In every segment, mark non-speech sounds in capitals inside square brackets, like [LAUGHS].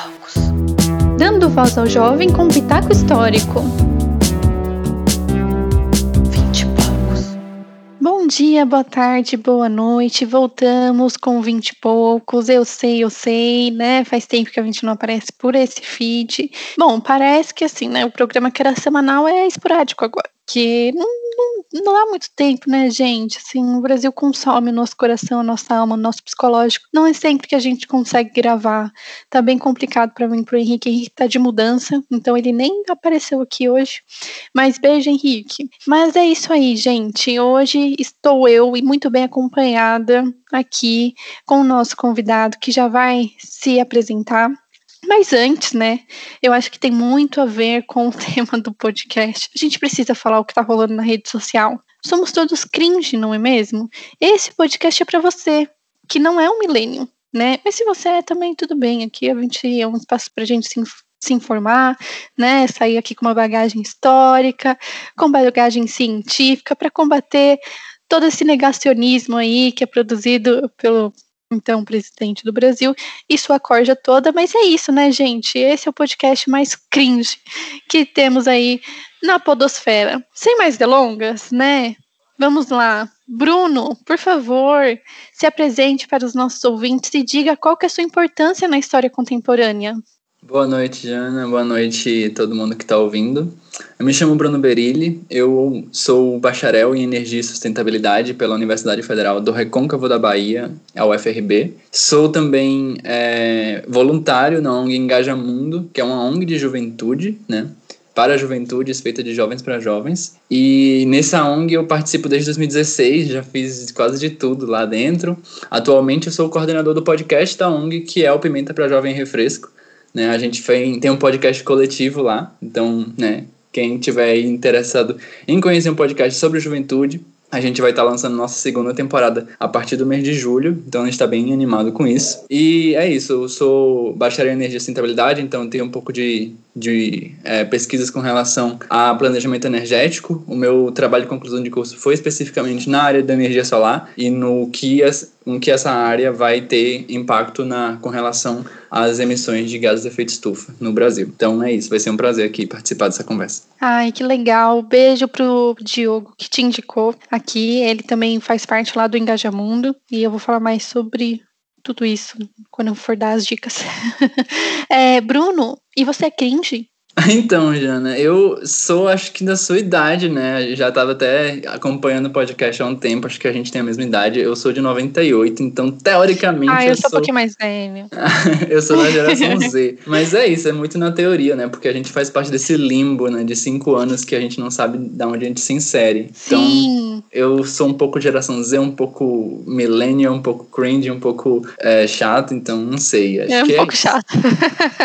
poucos. Dando voz ao jovem com pitaco histórico. Vinte e poucos. Bom dia, boa tarde, boa noite. Voltamos com vinte e poucos. Eu sei, eu sei, né? Faz tempo que a gente não aparece por esse feed. Bom, parece que assim, né? O programa que era semanal é esporádico agora. Que não não, não há muito tempo, né, gente? Assim, o Brasil consome o nosso coração, a nossa alma, o nosso psicológico. Não é sempre que a gente consegue gravar. Tá bem complicado para mim, pro Henrique. Henrique tá de mudança, então ele nem apareceu aqui hoje. Mas beijo, Henrique. Mas é isso aí, gente. Hoje estou eu e muito bem acompanhada aqui com o nosso convidado que já vai se apresentar. Mas antes, né, eu acho que tem muito a ver com o [LAUGHS] tema do podcast. A gente precisa falar o que tá rolando na rede social. Somos todos cringe, não é mesmo? Esse podcast é para você, que não é um milênio, né? Mas se você é também, tudo bem. Aqui a gente é um espaço pra gente se, se informar, né? Sair aqui com uma bagagem histórica, com bagagem científica, para combater todo esse negacionismo aí que é produzido pelo então presidente do Brasil, e sua corja toda, mas é isso, né, gente? Esse é o podcast mais cringe que temos aí na podosfera. Sem mais delongas, né? Vamos lá. Bruno, por favor, se apresente para os nossos ouvintes e diga qual que é a sua importância na história contemporânea. Boa noite, Jana. Boa noite todo mundo que está ouvindo. Eu me chamo Bruno Berilli, eu sou bacharel em Energia e Sustentabilidade pela Universidade Federal do Recôncavo da Bahia, a UFRB. Sou também é, voluntário na ONG Engaja Mundo, que é uma ONG de juventude, né? Para a juventude, feita de jovens para jovens. E nessa ONG eu participo desde 2016, já fiz quase de tudo lá dentro. Atualmente eu sou o coordenador do podcast da ONG, que é o Pimenta para Jovem Refresco né? A gente foi, tem um podcast coletivo lá, então, né, quem tiver interessado em conhecer um podcast sobre juventude, a gente vai estar tá lançando nossa segunda temporada a partir do mês de julho, então a gente está bem animado com isso. E é isso, eu sou bacharel em energia e sustentabilidade, então tenho um pouco de, de é, pesquisas com relação a planejamento energético. O meu trabalho de conclusão de curso foi especificamente na área da energia solar e no que, as, que essa área vai ter impacto na, com relação às emissões de gases de efeito estufa no Brasil. Então é isso, vai ser um prazer aqui participar dessa conversa. Ai, que legal. Beijo pro Diogo que te indicou aqui. Ele também faz parte lá do Engajamundo e eu vou falar mais sobre tudo isso quando eu for dar as dicas. [LAUGHS] é, Bruno, e você é cringe? [LAUGHS] Então, Jana, eu sou, acho que da sua idade, né? Já estava até acompanhando o podcast há um tempo, acho que a gente tem a mesma idade. Eu sou de 98, então, teoricamente. Ah, eu, eu sou um pouquinho mais velho. [LAUGHS] eu sou da geração Z. Mas é isso, é muito na teoria, né? Porque a gente faz parte desse limbo, né? De cinco anos que a gente não sabe de onde a gente se insere. Então, Sim. eu sou um pouco geração Z, um pouco millennial, um pouco cringe, um pouco é, chato, então não sei. Acho é um é pouco chato.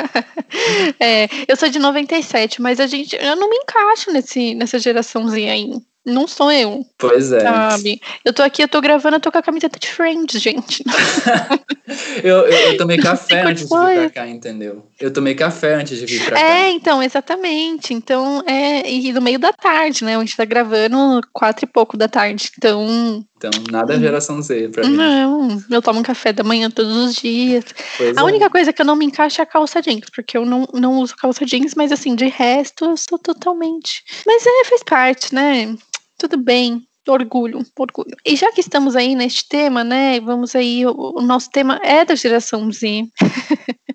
[LAUGHS] é, eu sou de 98. 97, mas a gente, eu não me encaixo nesse, nessa geraçãozinha aí. Não sou eu. Pois é. Sabe? Eu tô aqui, eu tô gravando, eu tô com a camiseta de Friends, gente. [LAUGHS] eu, eu, eu, tomei café antes de vir pra cá, entendeu? Eu tomei café antes de vir pra é, cá. É, então, exatamente. Então, é. E no meio da tarde, né? A gente tá gravando quatro e pouco da tarde. Então. Então, nada geração Z pra mim. Não, eu tomo café da manhã todos os dias. Pois a é. única coisa que eu não me encaixo é a calça jeans, porque eu não, não uso calça jeans, mas assim, de resto, eu sou totalmente. Mas é, faz parte, né? Tudo bem, orgulho, orgulho. E já que estamos aí neste tema, né? Vamos aí, o, o nosso tema é da geração Z. [LAUGHS]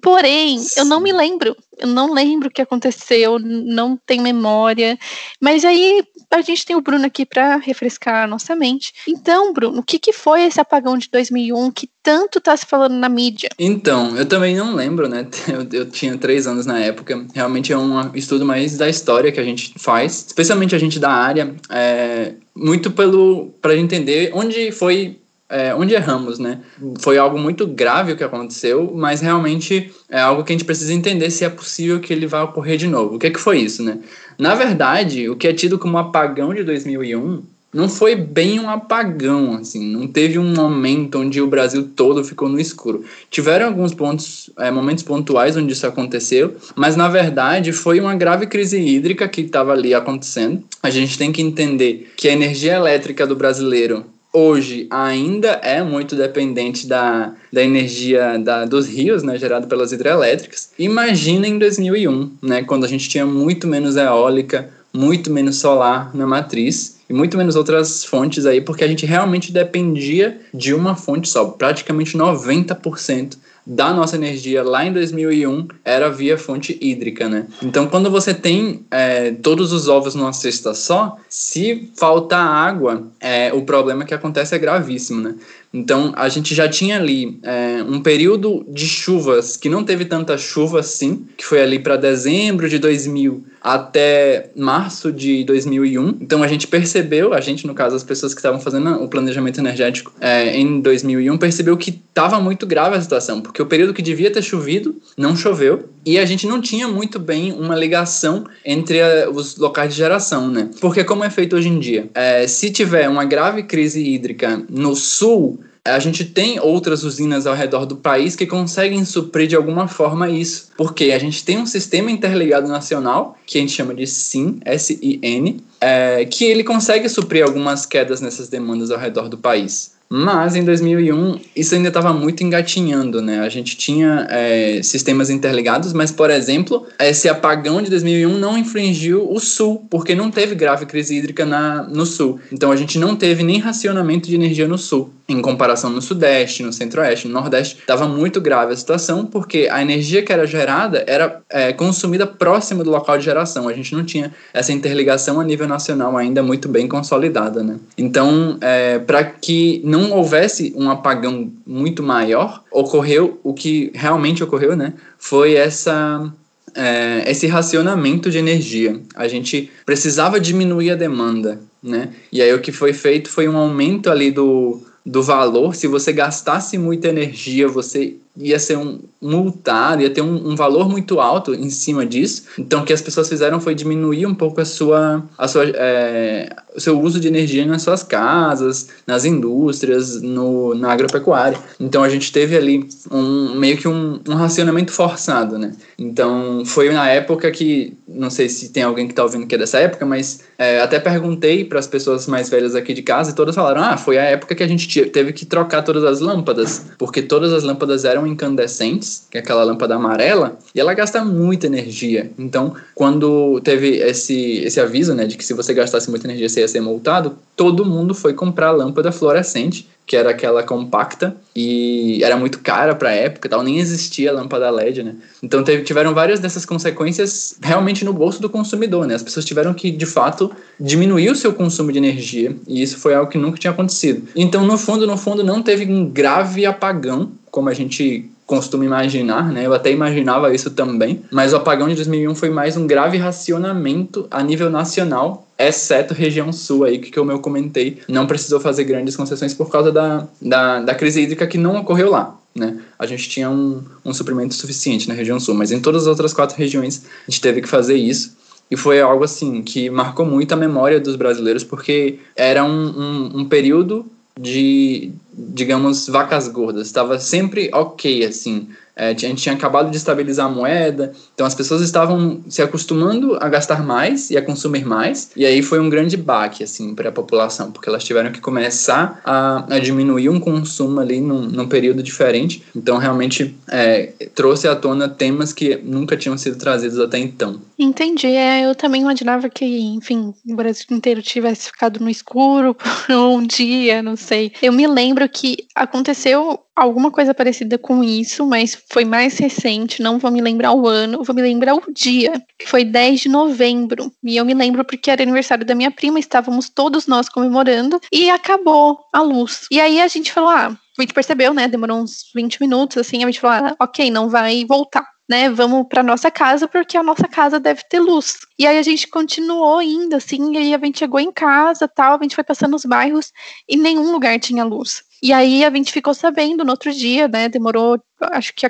Porém, Sim. eu não me lembro. Eu não lembro o que aconteceu, não tenho memória. Mas aí a gente tem o Bruno aqui para refrescar a nossa mente. Então, Bruno, o que, que foi esse apagão de 2001 que tanto está se falando na mídia? Então, eu também não lembro, né? [LAUGHS] Eu, eu, tinha três anos na época. Realmente é um estudo mais da história que a gente faz, especialmente a gente da área, é, muito pelo para entender onde foi é, onde erramos, né? Foi algo muito grave o que aconteceu, mas realmente é algo que a gente precisa entender se é possível que ele vá ocorrer de novo. O que, é que foi isso, né? Na verdade, o que é tido como apagão de 2001 não foi bem um apagão, assim, não teve um momento onde o Brasil todo ficou no escuro. Tiveram alguns pontos, é, momentos pontuais onde isso aconteceu, mas na verdade foi uma grave crise hídrica que estava ali acontecendo. A gente tem que entender que a energia elétrica do brasileiro hoje ainda é muito dependente da, da energia da, dos rios, né, gerada pelas hidrelétricas. Imagina em 2001, né, quando a gente tinha muito menos eólica, muito menos solar na matriz e muito menos outras fontes aí, porque a gente realmente dependia de uma fonte só, praticamente 90% da nossa energia lá em 2001 era via fonte hídrica, né? Então, quando você tem é, todos os ovos numa cesta só, se faltar água, é, o problema que acontece é gravíssimo, né? Então, a gente já tinha ali é, um período de chuvas que não teve tanta chuva assim, que foi ali para dezembro de 2000 até março de 2001. Então, a gente percebeu, a gente, no caso, as pessoas que estavam fazendo o planejamento energético é, em 2001, percebeu que estava muito grave a situação, porque o período que devia ter chovido não choveu e a gente não tinha muito bem uma ligação entre a, os locais de geração, né? Porque, como é feito hoje em dia, é, se tiver uma grave crise hídrica no sul, a gente tem outras usinas ao redor do país que conseguem suprir de alguma forma isso. Porque a gente tem um sistema interligado nacional, que a gente chama de SIN, S-I-N, é, que ele consegue suprir algumas quedas nessas demandas ao redor do país. Mas em 2001 isso ainda estava muito engatinhando, né? A gente tinha é, sistemas interligados, mas por exemplo, esse apagão de 2001 não infringiu o Sul, porque não teve grave crise hídrica na, no Sul. Então a gente não teve nem racionamento de energia no Sul, em comparação no Sudeste, no Centro-Oeste, no Nordeste. Estava muito grave a situação, porque a energia que era gerada era é, consumida próximo do local de geração. A gente não tinha essa interligação a nível nacional ainda muito bem consolidada, né? Então, é, para que não houvesse um apagão muito maior, ocorreu o que realmente ocorreu, né? Foi essa é, esse racionamento de energia. A gente precisava diminuir a demanda, né? E aí o que foi feito foi um aumento ali do, do valor. Se você gastasse muita energia, você ia ser um multado, ia ter um, um, valor muito alto em cima disso. Então, o que as pessoas fizeram foi diminuir um pouco a sua, a sua, é, o seu uso de energia nas suas casas, nas indústrias, no, na agropecuária. Então, a gente teve ali um, meio que um, um racionamento forçado, né? Então, foi na época que, não sei se tem alguém que está ouvindo que é dessa época, mas é, até perguntei para as pessoas mais velhas aqui de casa e todas falaram: ah, foi a época que a gente teve que trocar todas as lâmpadas, porque todas as lâmpadas eram incandescentes, que é aquela lâmpada amarela, e ela gasta muita energia. Então, quando teve esse, esse aviso, né, de que se você gastasse muita energia você ia ser multado, todo mundo foi comprar lâmpada fluorescente, que era aquela compacta e era muito cara para a época, tal, nem existia lâmpada LED, né? Então teve, tiveram várias dessas consequências realmente no bolso do consumidor, né? As pessoas tiveram que de fato diminuir o seu consumo de energia e isso foi algo que nunca tinha acontecido. Então no fundo, no fundo não teve um grave apagão como a gente costuma imaginar, né? Eu até imaginava isso também, mas o apagão de 2001 foi mais um grave racionamento a nível nacional, exceto região sul aí, que como eu comentei, não precisou fazer grandes concessões por causa da, da, da crise hídrica que não ocorreu lá. Né? A gente tinha um, um suprimento suficiente na região sul, mas em todas as outras quatro regiões a gente teve que fazer isso. E foi algo assim que marcou muito a memória dos brasileiros, porque era um, um, um período de, digamos, vacas gordas. Estava sempre ok, assim. É, a gente tinha acabado de estabilizar a moeda, então as pessoas estavam se acostumando a gastar mais e a consumir mais, e aí foi um grande baque assim para a população, porque elas tiveram que começar a, a diminuir um consumo ali num, num período diferente. Então realmente é, trouxe à tona temas que nunca tinham sido trazidos até então. Entendi. É, eu também imaginava que, enfim, o Brasil inteiro tivesse ficado no escuro [LAUGHS] por um dia, não sei. Eu me lembro que aconteceu alguma coisa parecida com isso, mas foi mais recente, não vou me lembrar o ano, vou me lembrar o dia, que foi 10 de novembro. E eu me lembro porque era aniversário da minha prima, estávamos todos nós comemorando e acabou a luz. E aí a gente falou: ah, a gente percebeu, né? Demorou uns 20 minutos, assim, a gente falou: ah, ok, não vai voltar. Né, vamos para nossa casa porque a nossa casa deve ter luz. E aí a gente continuou indo assim, e aí a gente chegou em casa, tal, a gente foi passando os bairros e nenhum lugar tinha luz. E aí a gente ficou sabendo no outro dia, né? Demorou, acho que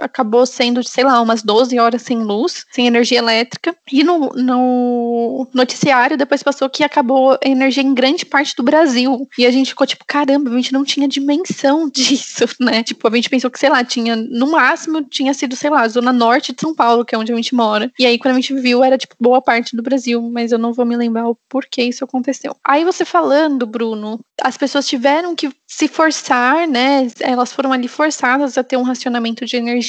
acabou sendo, sei lá, umas 12 horas sem luz, sem energia elétrica. E no, no noticiário depois passou que acabou a energia em grande parte do Brasil. E a gente ficou tipo, caramba, a gente não tinha dimensão [LAUGHS] disso, né? Tipo, a gente pensou que, sei lá, tinha, no máximo, tinha sido, sei lá, zona norte de São Paulo, que é onde a gente mora. E aí, quando a gente viu, era, tipo, boa parte do Brasil, mas eu não vou me lembrar o porquê isso aconteceu. Aí você falando, Bruno, as pessoas tiveram que se forçar, né? Elas foram ali forçadas a ter um racionamento de energia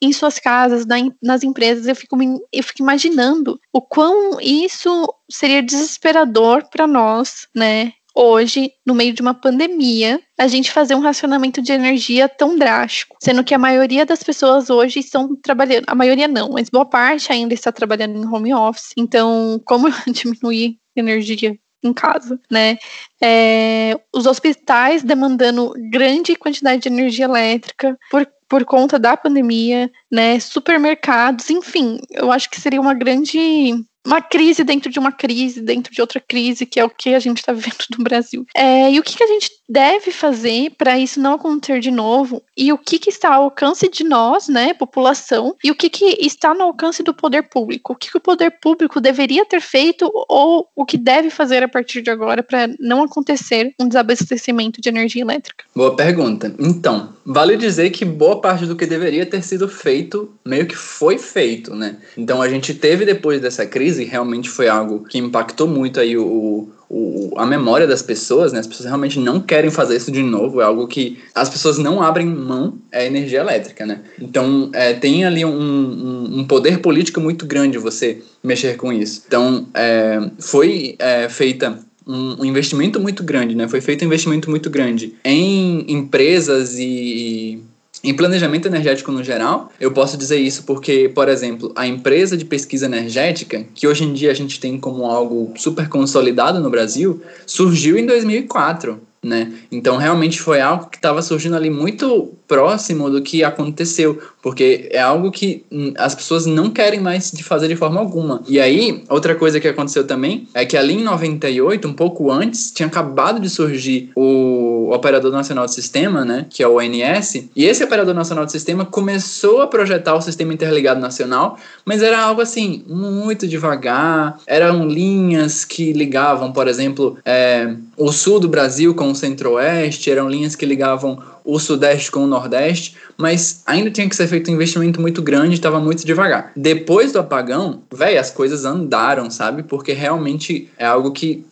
em suas casas, nas empresas. Eu fico, eu fico imaginando o quão isso seria desesperador para nós, né? Hoje, no meio de uma pandemia, a gente fazer um racionamento de energia tão drástico, sendo que a maioria das pessoas hoje estão trabalhando, a maioria não, mas boa parte ainda está trabalhando em home office. Então, como [LAUGHS] diminuir energia em casa, né? É, os hospitais demandando grande quantidade de energia elétrica por, por conta da pandemia, né? Supermercados, enfim, eu acho que seria uma grande uma crise dentro de uma crise, dentro de outra crise, que é o que a gente está vivendo no Brasil. É, e o que, que, a gente deve fazer para isso não acontecer de novo? E o que, que, está ao alcance de nós, né, população, e o que, que está no alcance do poder público? O que, o poder público deveria ter feito ou o que deve fazer a partir de agora para não acontecer um desabastecimento de energia elétrica? Boa pergunta. Então, vale dizer que boa parte do que deveria ter sido feito meio que foi feito, né? Então a gente teve depois dessa crise crise realmente foi algo que impactou muito aí o, o, a memória das pessoas, né? As pessoas realmente não querem fazer isso de novo, é algo que as pessoas não abrem mão, é energia elétrica, né? Então, é, tem ali um, um, um, poder político muito grande você mexer com isso. Então, é, foi é, feita um, investimento muito grande, né? Foi feito um investimento muito grande em empresas e em planejamento energético no geral, eu posso dizer isso porque, por exemplo, a empresa de pesquisa energética, que hoje em dia a gente tem como algo super consolidado no Brasil, surgiu em 2004 né? Então realmente foi algo que estava surgindo ali muito próximo do que aconteceu, porque é algo que hum, as pessoas não querem mais de fazer de forma alguma. E aí, outra coisa que aconteceu também é que ali em 98, um pouco antes, tinha acabado de surgir o Operador Nacional de Sistema, né, que é o ONS, e esse Operador Nacional de Sistema começou a projetar o Sistema Interligado Nacional, mas era algo assim, muito devagar, eram linhas que ligavam, por exemplo, é, o sul do Brasil com o centro-oeste, eram linhas que ligavam o Sudeste com o Nordeste, mas ainda tinha que ser feito um investimento muito grande, estava muito devagar. Depois do apagão, velho, as coisas andaram, sabe? Porque realmente é algo que,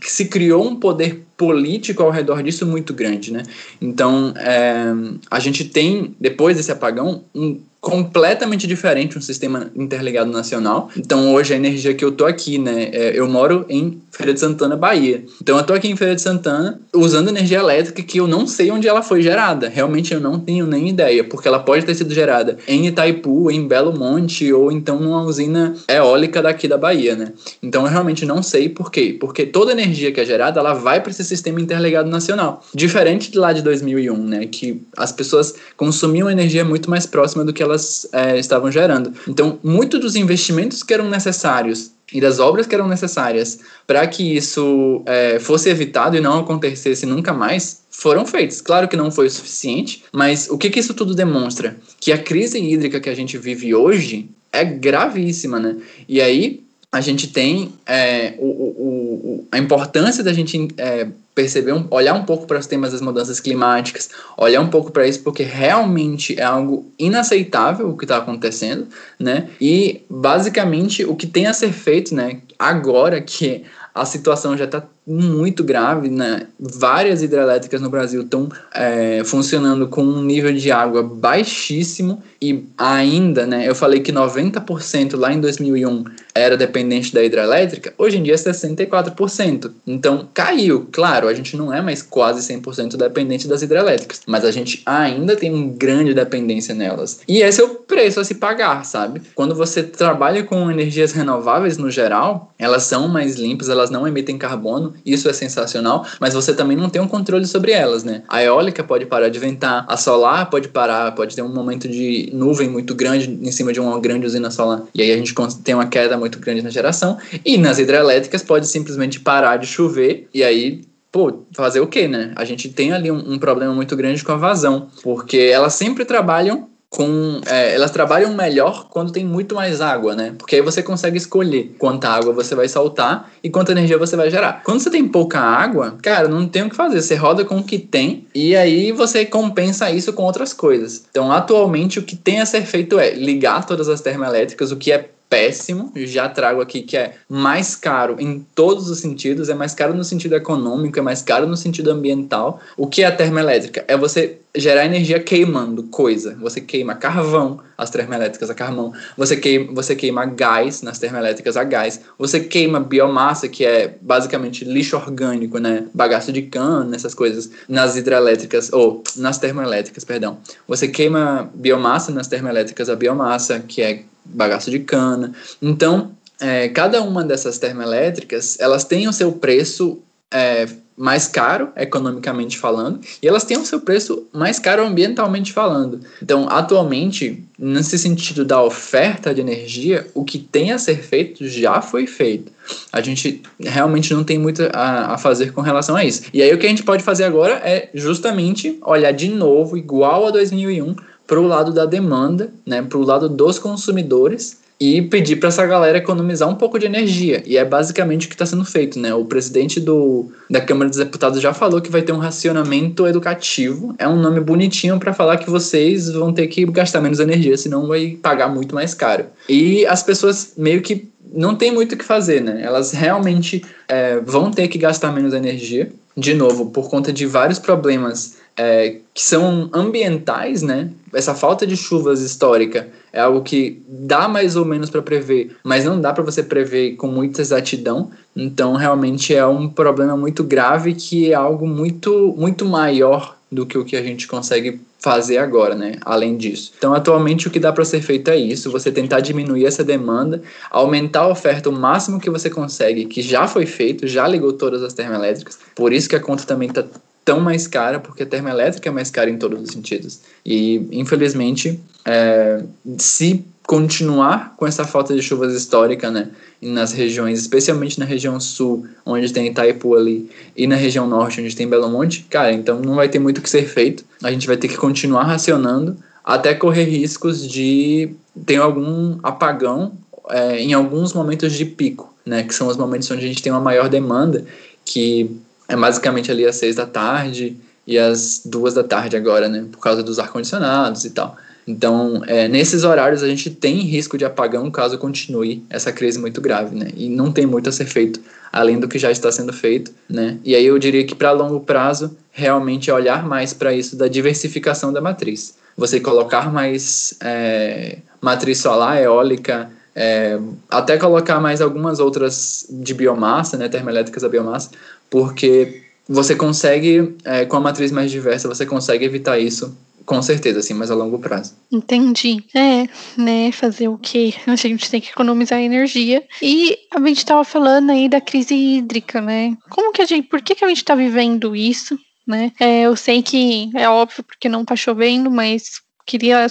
que, se criou um poder político ao redor disso muito grande, né? Então, é, a gente tem, depois desse apagão, um completamente diferente um sistema interligado nacional. Então hoje a energia que eu tô aqui, né, é, eu moro em Feira de Santana, Bahia. Então eu tô aqui em Feira de Santana usando energia elétrica que eu não sei onde ela foi gerada. Realmente eu não tenho nem ideia, porque ela pode ter sido gerada em Itaipu, em Belo Monte ou então numa usina eólica daqui da Bahia, né? Então eu realmente não sei por quê, porque toda energia que é gerada, ela vai para esse sistema interligado nacional. Diferente de lá de 2001, né, que as pessoas consumiam energia muito mais próxima do que elas é, estavam gerando. Então, muito dos investimentos que eram necessários e das obras que eram necessárias para que isso é, fosse evitado e não acontecesse nunca mais foram feitos. Claro que não foi o suficiente, mas o que, que isso tudo demonstra? Que a crise hídrica que a gente vive hoje é gravíssima, né? E aí a gente tem é, o, o, a importância da gente é, perceber, um, olhar um pouco para os temas das mudanças climáticas, olhar um pouco para isso, porque realmente é algo inaceitável o que está acontecendo, né? E basicamente o que tem a ser feito, né? Agora que a situação já está muito grave, né? Várias hidrelétricas no Brasil estão é, funcionando com um nível de água baixíssimo e ainda, né? Eu falei que 90% lá em 2001 era dependente da hidrelétrica, hoje em dia é 64%. Então caiu, claro, a gente não é mais quase 100% dependente das hidrelétricas, mas a gente ainda tem uma grande dependência nelas. E esse é o preço a se pagar, sabe? Quando você trabalha com energias renováveis no geral, elas são mais limpas, elas não emitem carbono isso é sensacional, mas você também não tem um controle sobre elas, né? A eólica pode parar de ventar, a solar pode parar, pode ter um momento de nuvem muito grande em cima de uma grande usina solar, e aí a gente tem uma queda muito grande na geração, e nas hidrelétricas pode simplesmente parar de chover, e aí pô, fazer o quê, né? A gente tem ali um, um, problema muito grande com a vazão, porque elas sempre trabalham com. É, elas trabalham melhor quando tem muito mais água, né? Porque aí você consegue escolher quanta água você vai soltar e quanta energia você vai gerar. Quando você tem pouca água, cara, não tem o que fazer. Você roda com o que tem e aí você compensa isso com outras coisas. Então, atualmente, o que tem a ser feito é ligar todas as termoelétricas, o que é péssimo. Já trago aqui que é mais caro em todos os sentidos, é mais caro no sentido econômico, é mais caro no sentido ambiental. O que é a termoelétrica? É você gerar energia queimando coisa. Você queima carvão, as termoelétricas a carvão. Você queima, você queima gás nas termoelétricas a gás. Você queima biomassa, que é basicamente lixo orgânico, né? Bagaço de cana, essas coisas, nas hidrelétricas, ou nas termoelétricas, perdão. Você queima biomassa nas termoelétricas a biomassa, que é bagaço de cana. Então, é, cada uma dessas termoelétricas, elas têm o seu preço é, mais caro, economicamente falando, e elas têm o seu preço mais caro ambientalmente falando. Então, atualmente, nesse sentido da oferta de energia, o que tem a ser feito já foi feito. A gente realmente não tem muito a, a fazer com relação a isso. E aí, o que a gente pode fazer agora é justamente olhar de novo, igual a 2001, para o lado da demanda, né, para o lado dos consumidores e pedir para essa galera economizar um pouco de energia. E é basicamente o que está sendo feito, né? O presidente do, da Câmara dos Deputados já falou que vai ter um racionamento educativo. É um nome bonitinho para falar que vocês vão ter que gastar menos energia, senão vai pagar muito mais caro. E as pessoas meio que não tem muito o que fazer, né? Elas realmente é, vão ter que gastar menos energia. De novo, por conta de vários problemas é, que são ambientais, né? Essa falta de chuvas histórica é algo que dá mais ou menos para prever, mas não dá para você prever com muita exatidão. Então, realmente é um problema muito grave que é algo muito, muito maior do que o que a gente consegue fazer agora, né? Além disso. Então, atualmente, o que dá para ser feito é isso: você tentar diminuir essa demanda, aumentar a oferta o máximo que você consegue, que já foi feito, já ligou todas as termoelétricas. Por isso que a conta também está tão mais cara, porque a termoelétrica é mais cara em todos os sentidos. E, infelizmente, é, se continuar com essa falta de chuvas histórica, né, nas regiões, especialmente na região sul, onde tem Itaipu ali, e na região norte, onde tem Belo Monte, cara, então não vai ter muito o que ser feito. A gente vai ter que continuar racionando até correr riscos de ter algum apagão é, em alguns momentos de pico, né, que são os momentos onde a gente tem uma maior demanda, que é basicamente ali às seis da tarde e às duas da tarde agora, né? Por causa dos ar-condicionados e tal. Então, é, nesses horários a gente tem risco de apagão caso continue essa crise muito grave, né? E não tem muito a ser feito além do que já está sendo feito, né? E aí eu diria que para longo prazo realmente é olhar mais para isso da diversificação da matriz. Você colocar mais é, matriz solar, eólica, é, até colocar mais algumas outras de biomassa, né, termoelétricas a biomassa, porque você consegue, é, com a matriz mais diversa, você consegue evitar isso com certeza, assim, mas a longo prazo. Entendi. É, né, fazer o quê? A gente tem que economizar energia. E a gente estava falando aí da crise hídrica, né? Como que a gente, por que, que a gente está vivendo isso, né? É, eu sei que é óbvio porque não está chovendo, mas queria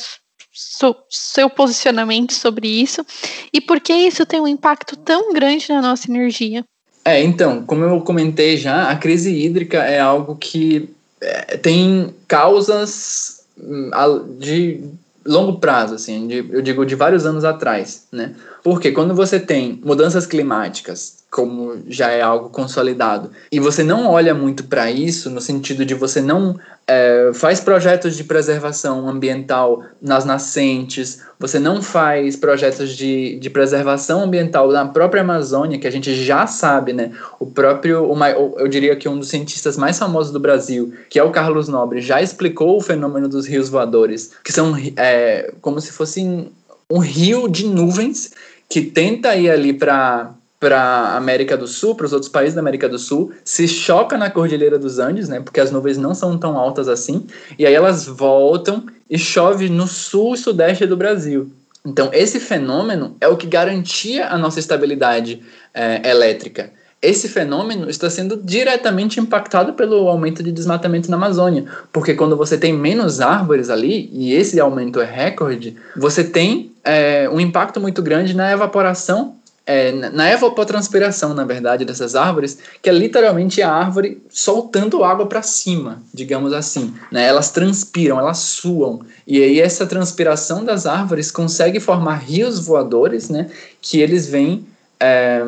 so, seu posicionamento sobre isso e por que isso tem um impacto tão grande na nossa energia. É, então, como eu comentei já, a crise hídrica é algo que é, tem causas hum, de longo prazo, assim, de, eu digo de vários anos atrás, né? Porque quando você tem mudanças climáticas, como já é algo consolidado, e você não olha muito para isso, no sentido de você não é, faz projetos de preservação ambiental nas nascentes, você não faz projetos de, de preservação ambiental na própria Amazônia, que a gente já sabe, né? O próprio, o, eu diria que um dos cientistas mais famosos do Brasil, que é o Carlos Nobre, já explicou o fenômeno dos rios voadores, que são é, como se fossem um rio de nuvens que tenta ir ali para para América do Sul, para os outros países da América do Sul, se choca na Cordilheira dos Andes, né? Porque as nuvens não são tão altas assim, e aí elas voltam e chove no sul e sudeste do Brasil. Então, esse fenômeno é o que garantia a nossa estabilidade é, elétrica. Esse fenômeno está sendo diretamente impactado pelo aumento de desmatamento na Amazônia, porque quando você tem menos árvores ali, e esse aumento é recorde, você tem é, um impacto muito grande na evaporação é, na evapotranspiração, na verdade, dessas árvores, que é literalmente a árvore soltando água para cima, digamos assim. Né? Elas transpiram, elas suam. E aí essa transpiração das árvores consegue formar rios voadores, né? que eles vêm é,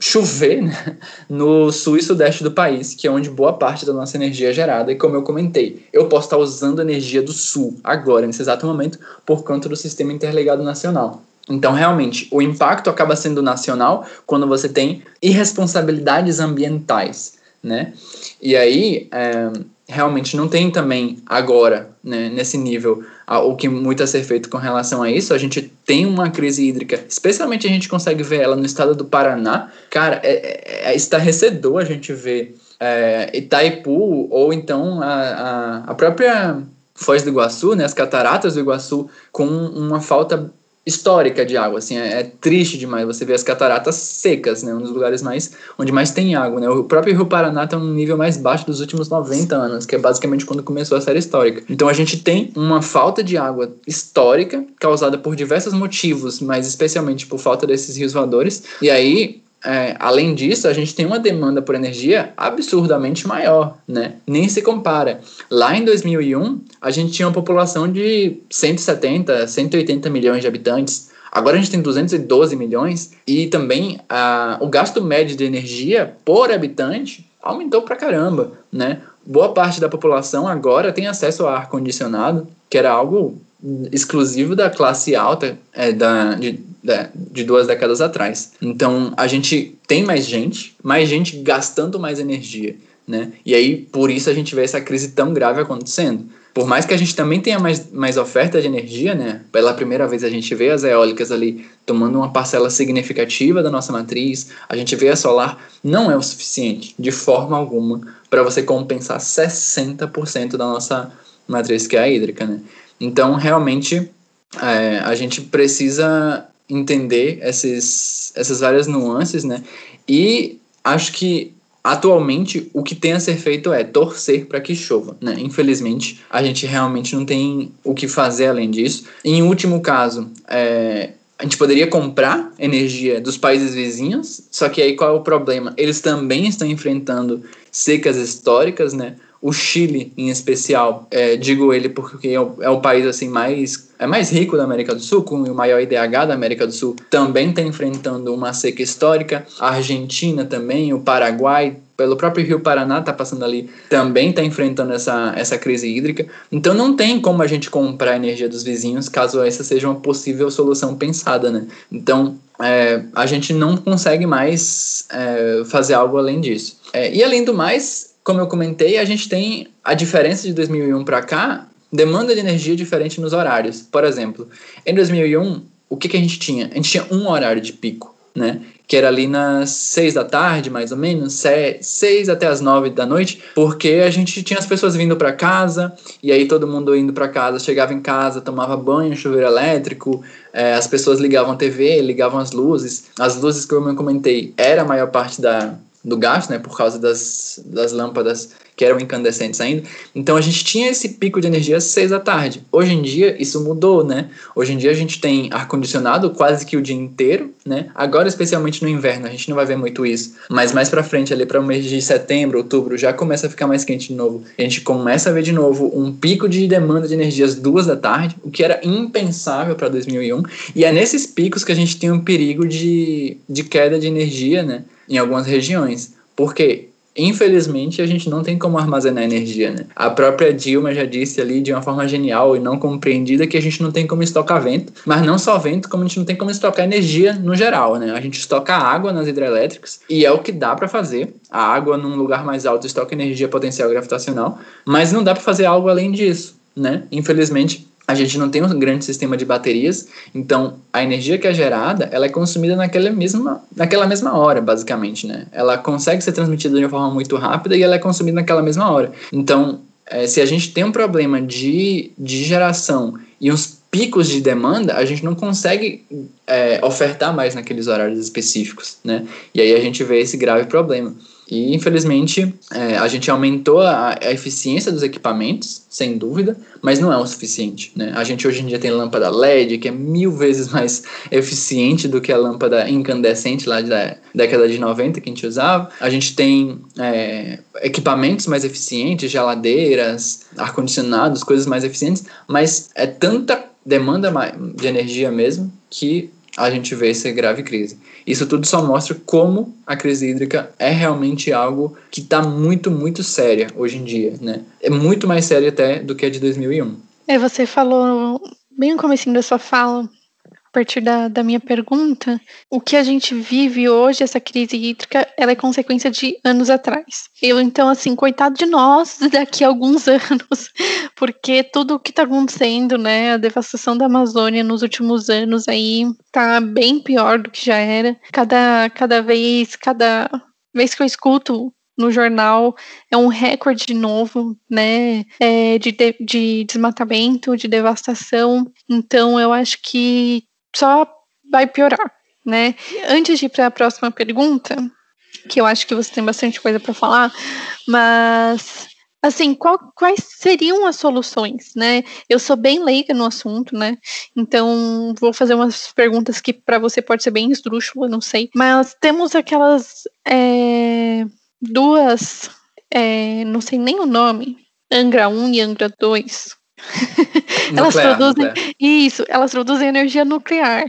chover né? no sul e sudeste do país, que é onde boa parte da nossa energia é gerada. E como eu comentei, eu posso estar usando energia do sul agora, nesse exato momento, por conta do sistema interligado nacional. Então, realmente, o impacto acaba sendo nacional quando você tem irresponsabilidades ambientais, né? E aí, é, realmente não tem também agora, né, nesse nível, o que muito a ser feito com relação a isso. A gente tem uma crise hídrica, especialmente a gente consegue ver ela no estado do Paraná. Cara, é, é, é estarrecedor a gente ver é, Itaipu ou então a, a, a própria Foz do Iguaçu, né, as cataratas do Iguaçu, com uma falta histórica de água, assim, é, é, triste demais você ver as cataratas secas, né, um dos lugares mais, onde mais tem água, né, o próprio Rio Paraná está um nível mais baixo dos últimos 90 anos, que é basicamente quando começou a série histórica. Então a gente tem uma falta de água histórica, causada por diversos motivos, mas especialmente por falta desses rios voadores, e aí é, além disso, a gente tem uma demanda por energia absurdamente maior, né? Nem se compara. Lá em 2001, a gente tinha uma população de 170, 180 milhões de habitantes. Agora a gente tem 212 milhões e também o gasto médio de energia por habitante aumentou pra caramba, né? Boa parte da população agora tem acesso a ar condicionado, que era algo exclusivo da classe alta é, da, de, de duas décadas atrás. Então a gente tem mais gente, mais gente gastando mais energia. Né? E aí, por isso, a gente vê essa crise tão grave acontecendo. Por mais que a gente também tenha mais, mais oferta de energia, né? Pela primeira vez a gente vê as eólicas ali tomando uma parcela significativa da nossa matriz, a gente vê a solar, não é o suficiente, de forma alguma, para você compensar 60% da nossa matriz que é a hídrica, né? Então, realmente, é, a gente precisa entender esses, essas várias nuances, né? E acho que atualmente o que tem a ser feito é torcer para que chova, né? Infelizmente, a gente realmente não tem o que fazer além disso. Em último caso, é, a gente poderia comprar energia dos países vizinhos, só que aí qual é o problema? Eles também estão enfrentando secas históricas, né? O Chile, em especial, é, digo ele porque é o, é o, país assim mais é mais rico da América do Sul, com o maior IDH da América do Sul, também está enfrentando uma seca histórica. A Argentina também, o Paraguai, pelo próprio Rio Paraná está passando ali, também está enfrentando essa, essa crise hídrica. Então não tem como a gente comprar a energia dos vizinhos caso essa seja uma possível solução pensada, né? Então é, a gente não consegue mais é, fazer algo além disso. É, e além do mais, como eu comentei, a gente tem a diferença de 2001 para cá, demanda de energia diferente nos horários. Por exemplo, em 2001, o que, que a gente tinha? A gente tinha um horário de pico, né? Que era ali nas seis da tarde, mais ou menos, seis até as nove da noite, porque a gente tinha as pessoas vindo para casa, e aí todo mundo indo para casa, chegava em casa, tomava banho, chuveiro elétrico, é, as pessoas ligavam a TV, ligavam as luzes. As luzes, como eu comentei, era a maior parte da, do gasto, né, por causa das, das lâmpadas que eram incandescentes ainda. Então a gente tinha esse pico de energia às seis da tarde. Hoje em dia isso mudou, né? Hoje em dia a gente tem ar condicionado quase que o dia inteiro, né? Agora especialmente no inverno a gente não vai ver muito isso, mas mais para frente ali para o mês de setembro, outubro já começa a ficar mais quente de novo. A gente começa a ver de novo um pico de demanda de energia às duas da tarde, o que era impensável para 2001. E é nesses picos que a gente tem um perigo de, de queda de energia, né? Em algumas regiões. Porque, infelizmente, a gente não tem como armazenar energia, né? A própria Dilma já disse ali de uma forma genial e não compreendida que a gente não tem como estocar vento, mas não só vento, como a gente não tem como estocar energia no geral, né? A gente estoca água nas hidrelétricas e é o que dá para fazer. A água num lugar mais alto estoca energia potencial gravitacional, mas não dá para fazer algo além disso, né? Infelizmente, a gente não tem um grande sistema de baterias, então a energia que é gerada, ela é consumida naquela mesma, naquela mesma hora, basicamente, né? Ela consegue ser transmitida de uma forma muito rápida e ela é consumida naquela mesma hora. Então, é, se a gente tem um problema de, de geração e uns picos de demanda, a gente não consegue é, ofertar mais naqueles horários específicos, né? E aí a gente vê esse grave problema. E, infelizmente, é, a gente aumentou a, a, eficiência dos equipamentos, sem dúvida, mas não é o suficiente. Né? A gente hoje em dia tem lâmpada LED, que é mil [LAUGHS] vezes mais eficiente do que a lâmpada incandescente lá da década de 90 que a gente usava. A gente tem é, equipamentos mais eficientes, geladeiras, ar-condicionados, coisas mais eficientes, mas é tanta demanda de energia mesmo que a gente vê essa grave crise. Isso tudo só mostra como a crise hídrica é realmente algo que está muito, muito séria hoje em dia, né? É muito mais séria até do que a de 2001. É, você falou bem no começo da sua fala a partir da, da minha pergunta, o que a gente vive hoje, essa crise hídrica, ela é consequência de anos atrás. Eu, então, assim, coitado de nós [LAUGHS] daqui a alguns anos, porque tudo o que está acontecendo, né, a devastação da Amazônia nos últimos anos aí tá bem pior do que já era. Cada, cada vez, cada vez que eu escuto no jornal é um recorde novo, né, é, de, de, de, desmatamento, de devastação. Então, eu acho que só vai piorar, né? Antes de ir para a próxima pergunta, que eu acho que você tem bastante coisa para falar, mas assim, qual, quais seriam as soluções, né? Eu sou bem leiga no assunto, né? Então vou fazer umas perguntas que para você pode ser bem esdrúxula, não sei. Mas temos aquelas é, duas, é, não sei nem o nome, Angra 1 e Angra 2, elas nuclear, produzem nuclear. isso, elas produzem energia nuclear.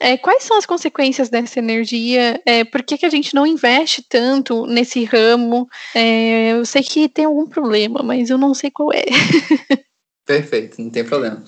É, quais são as consequências dessa energia? É, por que, que a gente não investe tanto nesse ramo? É, eu sei que tem algum problema, mas eu não sei qual é. [LAUGHS] Perfeito, não tem problema.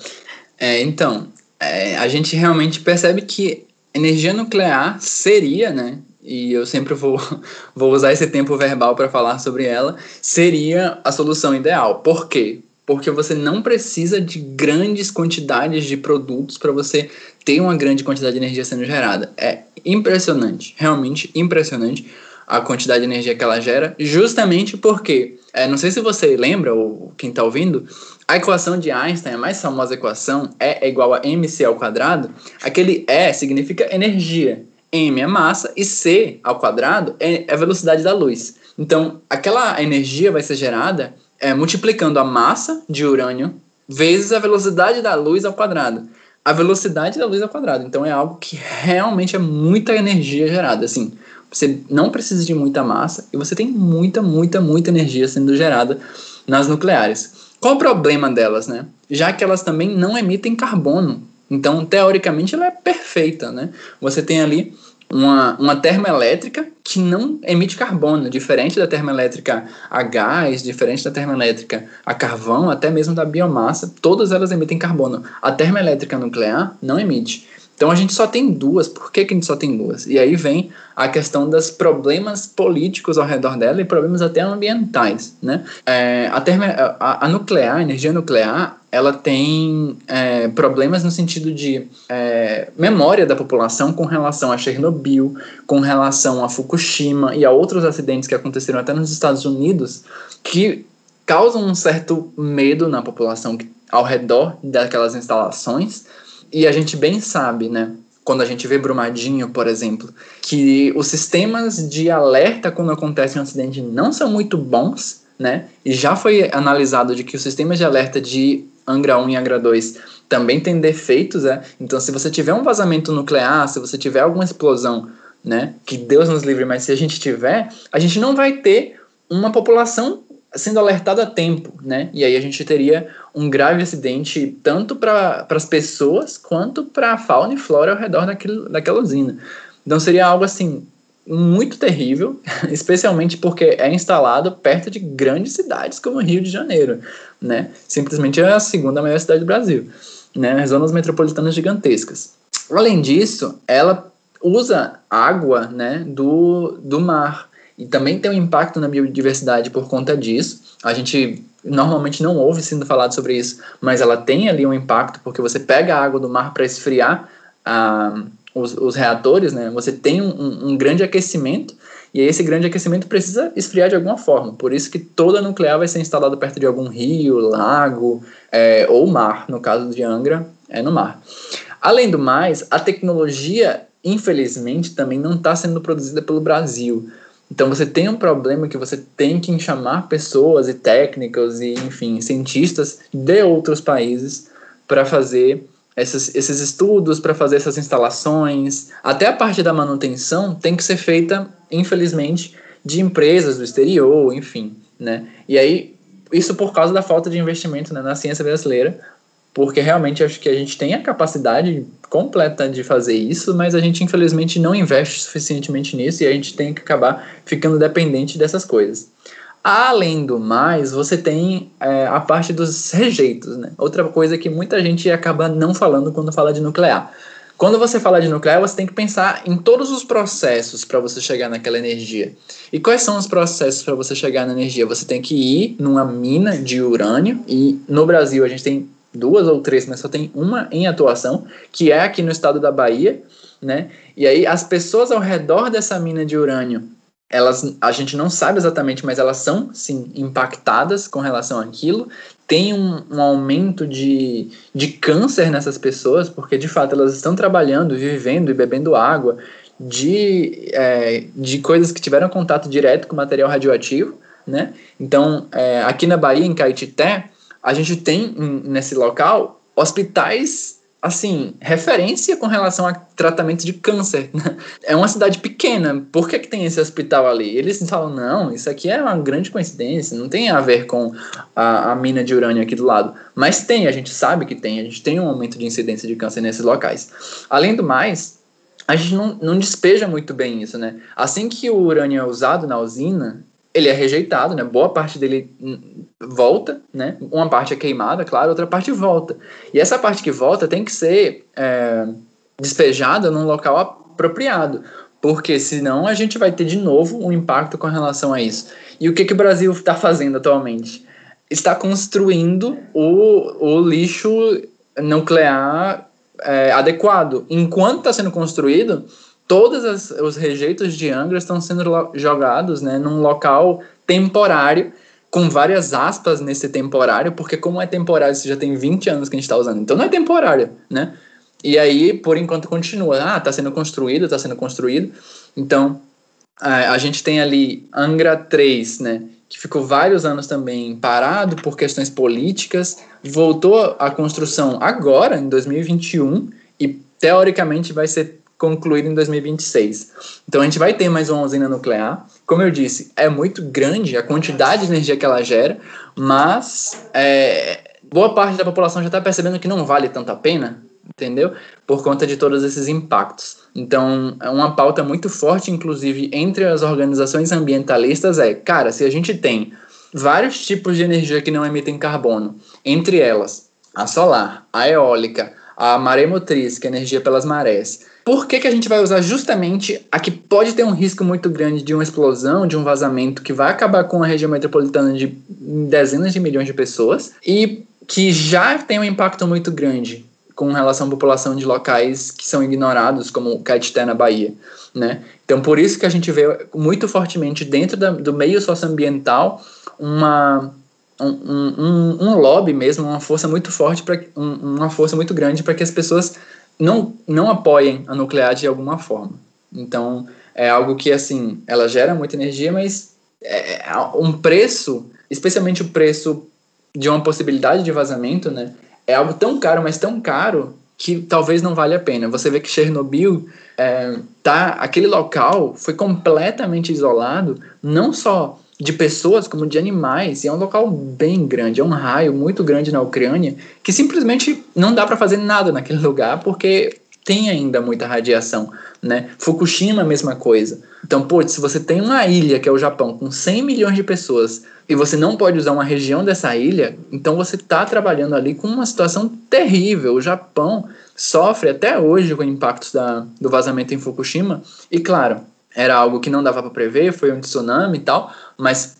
É, então, é, a gente realmente percebe que energia nuclear seria, né? E eu sempre vou, [LAUGHS] vou usar esse tempo verbal para falar sobre ela, seria a solução ideal. Por quê? Porque você não precisa de grandes quantidades de produtos para você ter uma grande quantidade de energia sendo gerada. É impressionante, realmente impressionante a quantidade de energia que ela gera, justamente porque, é, não sei se você lembra, ou quem está ouvindo, a equação de Einstein, a mais famosa equação, E é igual a mc ao quadrado, aquele E significa energia, m é massa e c ao quadrado é a velocidade da luz. Então, aquela energia vai ser gerada é, multiplicando a massa de urânio vezes a velocidade da luz ao quadrado. A velocidade da luz ao quadrado. Então é algo que realmente é muita energia gerada. Assim, você não precisa de muita massa e você tem muita, muita, muita energia sendo gerada nas nucleares. Qual o problema delas, né? Já que elas também não emitem carbono. Então, teoricamente, ela é perfeita, né? Você tem ali uma, uma termoelétrica que não emite carbono, diferente da termoelétrica a gás, diferente da termoelétrica a carvão, até mesmo da biomassa, todas elas emitem carbono. A termoelétrica nuclear não emite. Então a gente só tem duas. Por que, que a gente só tem duas? E aí vem a questão dos problemas políticos ao redor dela e problemas até ambientais. Né? É, a, termo, a, a, nuclear, a energia nuclear, ela tem é, problemas no sentido de é, memória da população com relação a Chernobyl, com relação a Fukushima e a outros acidentes que aconteceram até nos Estados Unidos, que causam um certo medo na população ao redor daquelas instalações e a gente bem sabe, né? Quando a gente vê Brumadinho, por exemplo, que os sistemas de alerta quando acontece um acidente não são muito bons, né? E já foi analisado de que os sistemas de alerta de Angra 1 e Angra 2 também têm defeitos, né? Então, se você tiver um vazamento nuclear, se você tiver alguma explosão, né? Que Deus nos livre, mas se a gente tiver, a gente não vai ter uma população sendo alertada a tempo, né? E aí a gente teria um grave acidente tanto para as pessoas quanto para a fauna e flora ao redor daquele, daquela usina. Então seria algo assim muito terrível, [LAUGHS] especialmente porque é instalado perto de grandes cidades como Rio de Janeiro, né? Simplesmente é a segunda maior cidade do Brasil, né? Zonas metropolitanas gigantescas. Além disso, ela usa água, né, do, do mar e também tem um impacto na biodiversidade por conta disso. A gente normalmente não ouve sendo falado sobre isso, mas ela tem ali um impacto porque você pega a água do mar para esfriar ah, os, os, reatores, né? Você tem um, um, grande aquecimento e esse grande aquecimento precisa esfriar de alguma forma. Por isso que toda nuclear vai ser instalada perto de algum rio, lago é, ou mar. No caso de Angra, é no mar. Além do mais, a tecnologia, infelizmente, também não está sendo produzida pelo Brasil. Então você tem um problema que você tem que chamar pessoas e técnicos e, enfim, cientistas de outros países para fazer esses, esses estudos, para fazer essas instalações. Até a parte da manutenção tem que ser feita, infelizmente, de empresas do exterior, enfim, né? E aí, isso por causa da falta de investimento né, na ciência brasileira, porque realmente acho que a gente tem a capacidade completa de fazer isso, mas a gente infelizmente não investe suficientemente nisso e a gente tem que acabar ficando dependente dessas coisas. Além do mais, você tem é, a parte dos rejeitos, né? Outra coisa que muita gente acaba não falando quando fala de nuclear. Quando você fala de nuclear, você tem que pensar em todos os processos para você chegar naquela energia. E quais são os processos para você chegar na energia? Você tem que ir numa mina de urânio, e no Brasil a gente tem duas ou três, mas só tem uma em atuação, que é aqui no estado da Bahia, né? E aí as pessoas ao redor dessa mina de urânio, elas a gente não sabe exatamente, mas elas são sim impactadas com relação àquilo. Tem um, um aumento de, de câncer nessas pessoas, porque de fato elas estão trabalhando, vivendo e bebendo água de, é, de coisas que tiveram contato direto com material radioativo, né? Então, é, aqui na Bahia, em Caetité, a gente tem nesse local hospitais assim, referência com relação a tratamento de câncer. Né? É uma cidade pequena, por que, que tem esse hospital ali? Eles falam, não, isso aqui é uma grande coincidência, não tem a ver com a, a mina de urânio aqui do lado. Mas tem, a gente sabe que tem, a gente tem um aumento de incidência de câncer nesses locais. Além do mais, a gente não, não despeja muito bem isso, né? Assim que o urânio é usado na usina, ele é rejeitado, né? Boa parte dele volta, né? Uma parte é queimada, claro, outra parte volta. E essa parte que volta tem que ser é, despejada num local apropriado, porque senão a gente vai ter de novo um impacto com relação a isso. E o que, que o Brasil está fazendo atualmente? Está construindo o, o lixo nuclear é, adequado. Enquanto está sendo construído, todos os rejeitos de Angra estão sendo jogados né, num local temporário, com várias aspas nesse temporário, porque como é temporário, isso já tem 20 anos que a gente está usando, então não é temporário, né? E aí, por enquanto, continua. Ah, está sendo construído, está sendo construído. Então, a, a gente tem ali Angra 3, né? Que ficou vários anos também parado por questões políticas, voltou à construção agora, em 2021, e teoricamente vai ser concluído em 2026. Então a gente vai ter mais uma usina nuclear. Como eu disse, é muito grande a quantidade de energia que ela gera, mas é, boa parte da população já está percebendo que não vale tanto a pena, entendeu? Por conta de todos esses impactos. Então, é uma pauta muito forte, inclusive, entre as organizações ambientalistas é, cara, se a gente tem vários tipos de energia que não emitem carbono, entre elas a solar, a eólica, a maremotriz, que é energia pelas marés, por que, que a gente vai usar justamente a que pode ter um risco muito grande de uma explosão, de um vazamento que vai acabar com a região metropolitana de dezenas de milhões de pessoas e que já tem um impacto muito grande com relação à população de locais que são ignorados, como Caetité na Bahia, né? Então, por isso que a gente vê muito fortemente dentro da, do meio socioambiental uma um, um, um, lobby mesmo, uma força muito forte, pra, um, uma força muito grande para que as pessoas não, não apoiem a nuclear de alguma forma. Então, é algo que, assim, ela gera muita energia, mas é, é um preço, especialmente o preço de uma possibilidade de vazamento, né? É algo tão caro, mas tão caro que talvez não valha a pena. Você vê que Chernobyl é, tá, aquele local foi completamente isolado, não só de pessoas como de animais, e é um local bem grande, é um raio muito grande na Ucrânia, que simplesmente não dá para fazer nada naquele [LAUGHS] lugar porque tem ainda muita radiação, né? Fukushima, mesma coisa. Então, pô, se você tem uma ilha, que é o Japão, com 100 milhões de pessoas, e você não pode usar uma região dessa ilha, então você está trabalhando ali com uma situação terrível. O Japão sofre até hoje com impactos da, do vazamento em Fukushima, e claro, era algo que não dava para prever, foi um tsunami e tal, mas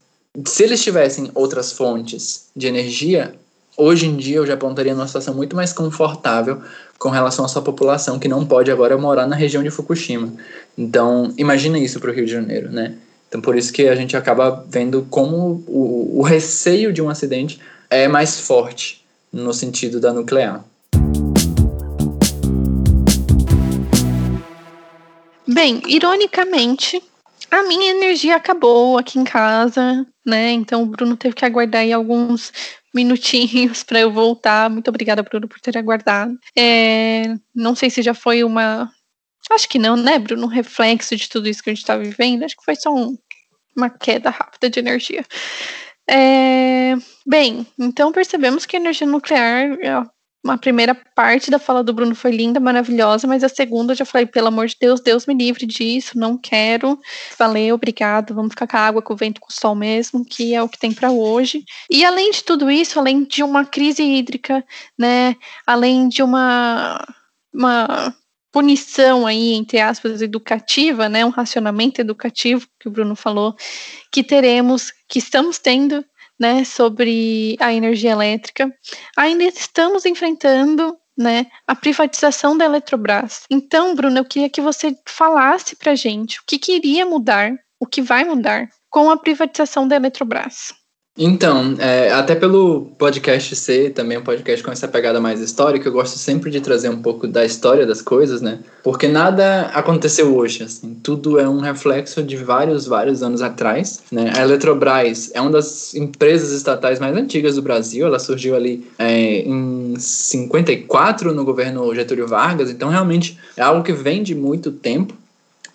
se eles tivessem outras fontes de energia, hoje em dia o Japão estaria numa situação muito mais confortável com relação à sua população que não pode agora morar na região de Fukushima. Então, imagina isso para o Rio de Janeiro, né? Então, por isso que a gente acaba vendo como o, o receio de um acidente é mais forte no sentido da nuclear. Bem, ironicamente, A minha energia acabou aqui em casa, né? Então o Bruno teve que aguardar aí alguns minutinhos [LAUGHS] para eu voltar. Muito obrigada, Bruno, por ter aguardado. É, não sei se já foi uma. Acho que não, né, Bruno? Um reflexo de tudo isso que a gente está vivendo. Acho que foi só um, uma queda rápida de energia. É, bem, então percebemos que a energia nuclear uma primeira parte da fala do Bruno foi linda, maravilhosa, mas a segunda eu já falei, pelo amor de Deus, Deus me livre disso, não quero. Valeu, obrigado, vamos ficar com a água, com o vento, com o sol mesmo, que é o que tem para hoje. E além de tudo isso, além de uma crise hídrica, né, além de uma uma punição aí, entre aspas, educativa, né, um racionamento educativo que o Bruno falou, que teremos, que estamos tendo né, sobre a energia elétrica, ainda estamos enfrentando né, a privatização da Eletrobras. Então, Bruno, eu queria que você falasse para gente o que, que iria mudar, o que vai mudar com a privatização da Eletrobras. Então, é, até pelo podcast ser também um podcast com essa pegada mais histórica, eu gosto sempre de trazer um pouco da história das coisas, né? Porque nada aconteceu hoje, assim, tudo é um reflexo de vários, vários anos atrás, né? A Eletrobras é uma das empresas estatais mais antigas do Brasil, ela surgiu ali é, em 54 no governo Getúlio Vargas, então realmente é algo que vem de muito tempo,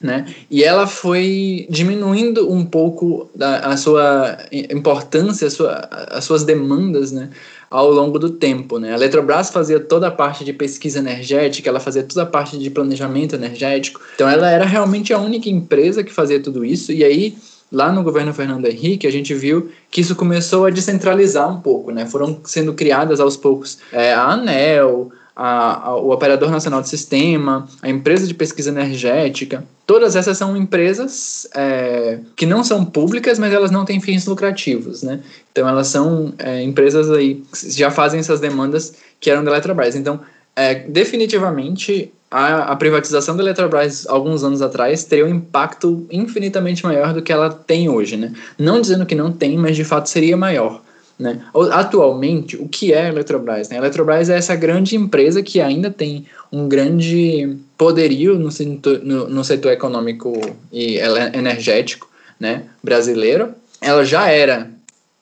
né? E ela foi diminuindo um pouco da, a sua importância, a sua, as suas demandas, né? Ao longo do tempo, né? A Eletrobras fazia toda a parte de pesquisa energética, ela fazia toda a parte de planejamento energético. Então, ela era realmente a única empresa que fazia tudo isso. E aí, lá no governo Fernando Henrique, a gente viu que isso começou a descentralizar um pouco, né? Foram sendo criadas aos poucos é, a ANEL, a, a, o Operador Nacional de Sistema, a Empresa de Pesquisa Energética. Todas essas são empresas é, que não são públicas, mas elas não têm fins lucrativos, né? Então elas são é, empresas aí que já fazem essas demandas que eram da Eletrobras. Então, é, definitivamente, a, a, privatização da Eletrobras alguns anos atrás teria um impacto infinitamente maior do que ela tem hoje, né? Não dizendo que não tem, mas de fato seria maior. Né? Atualmente, o que é a Eletrobras? Né? A Eletrobras é essa grande empresa que ainda tem um grande poderio no setor, no, no setor econômico e energético né, brasileiro. Ela já era,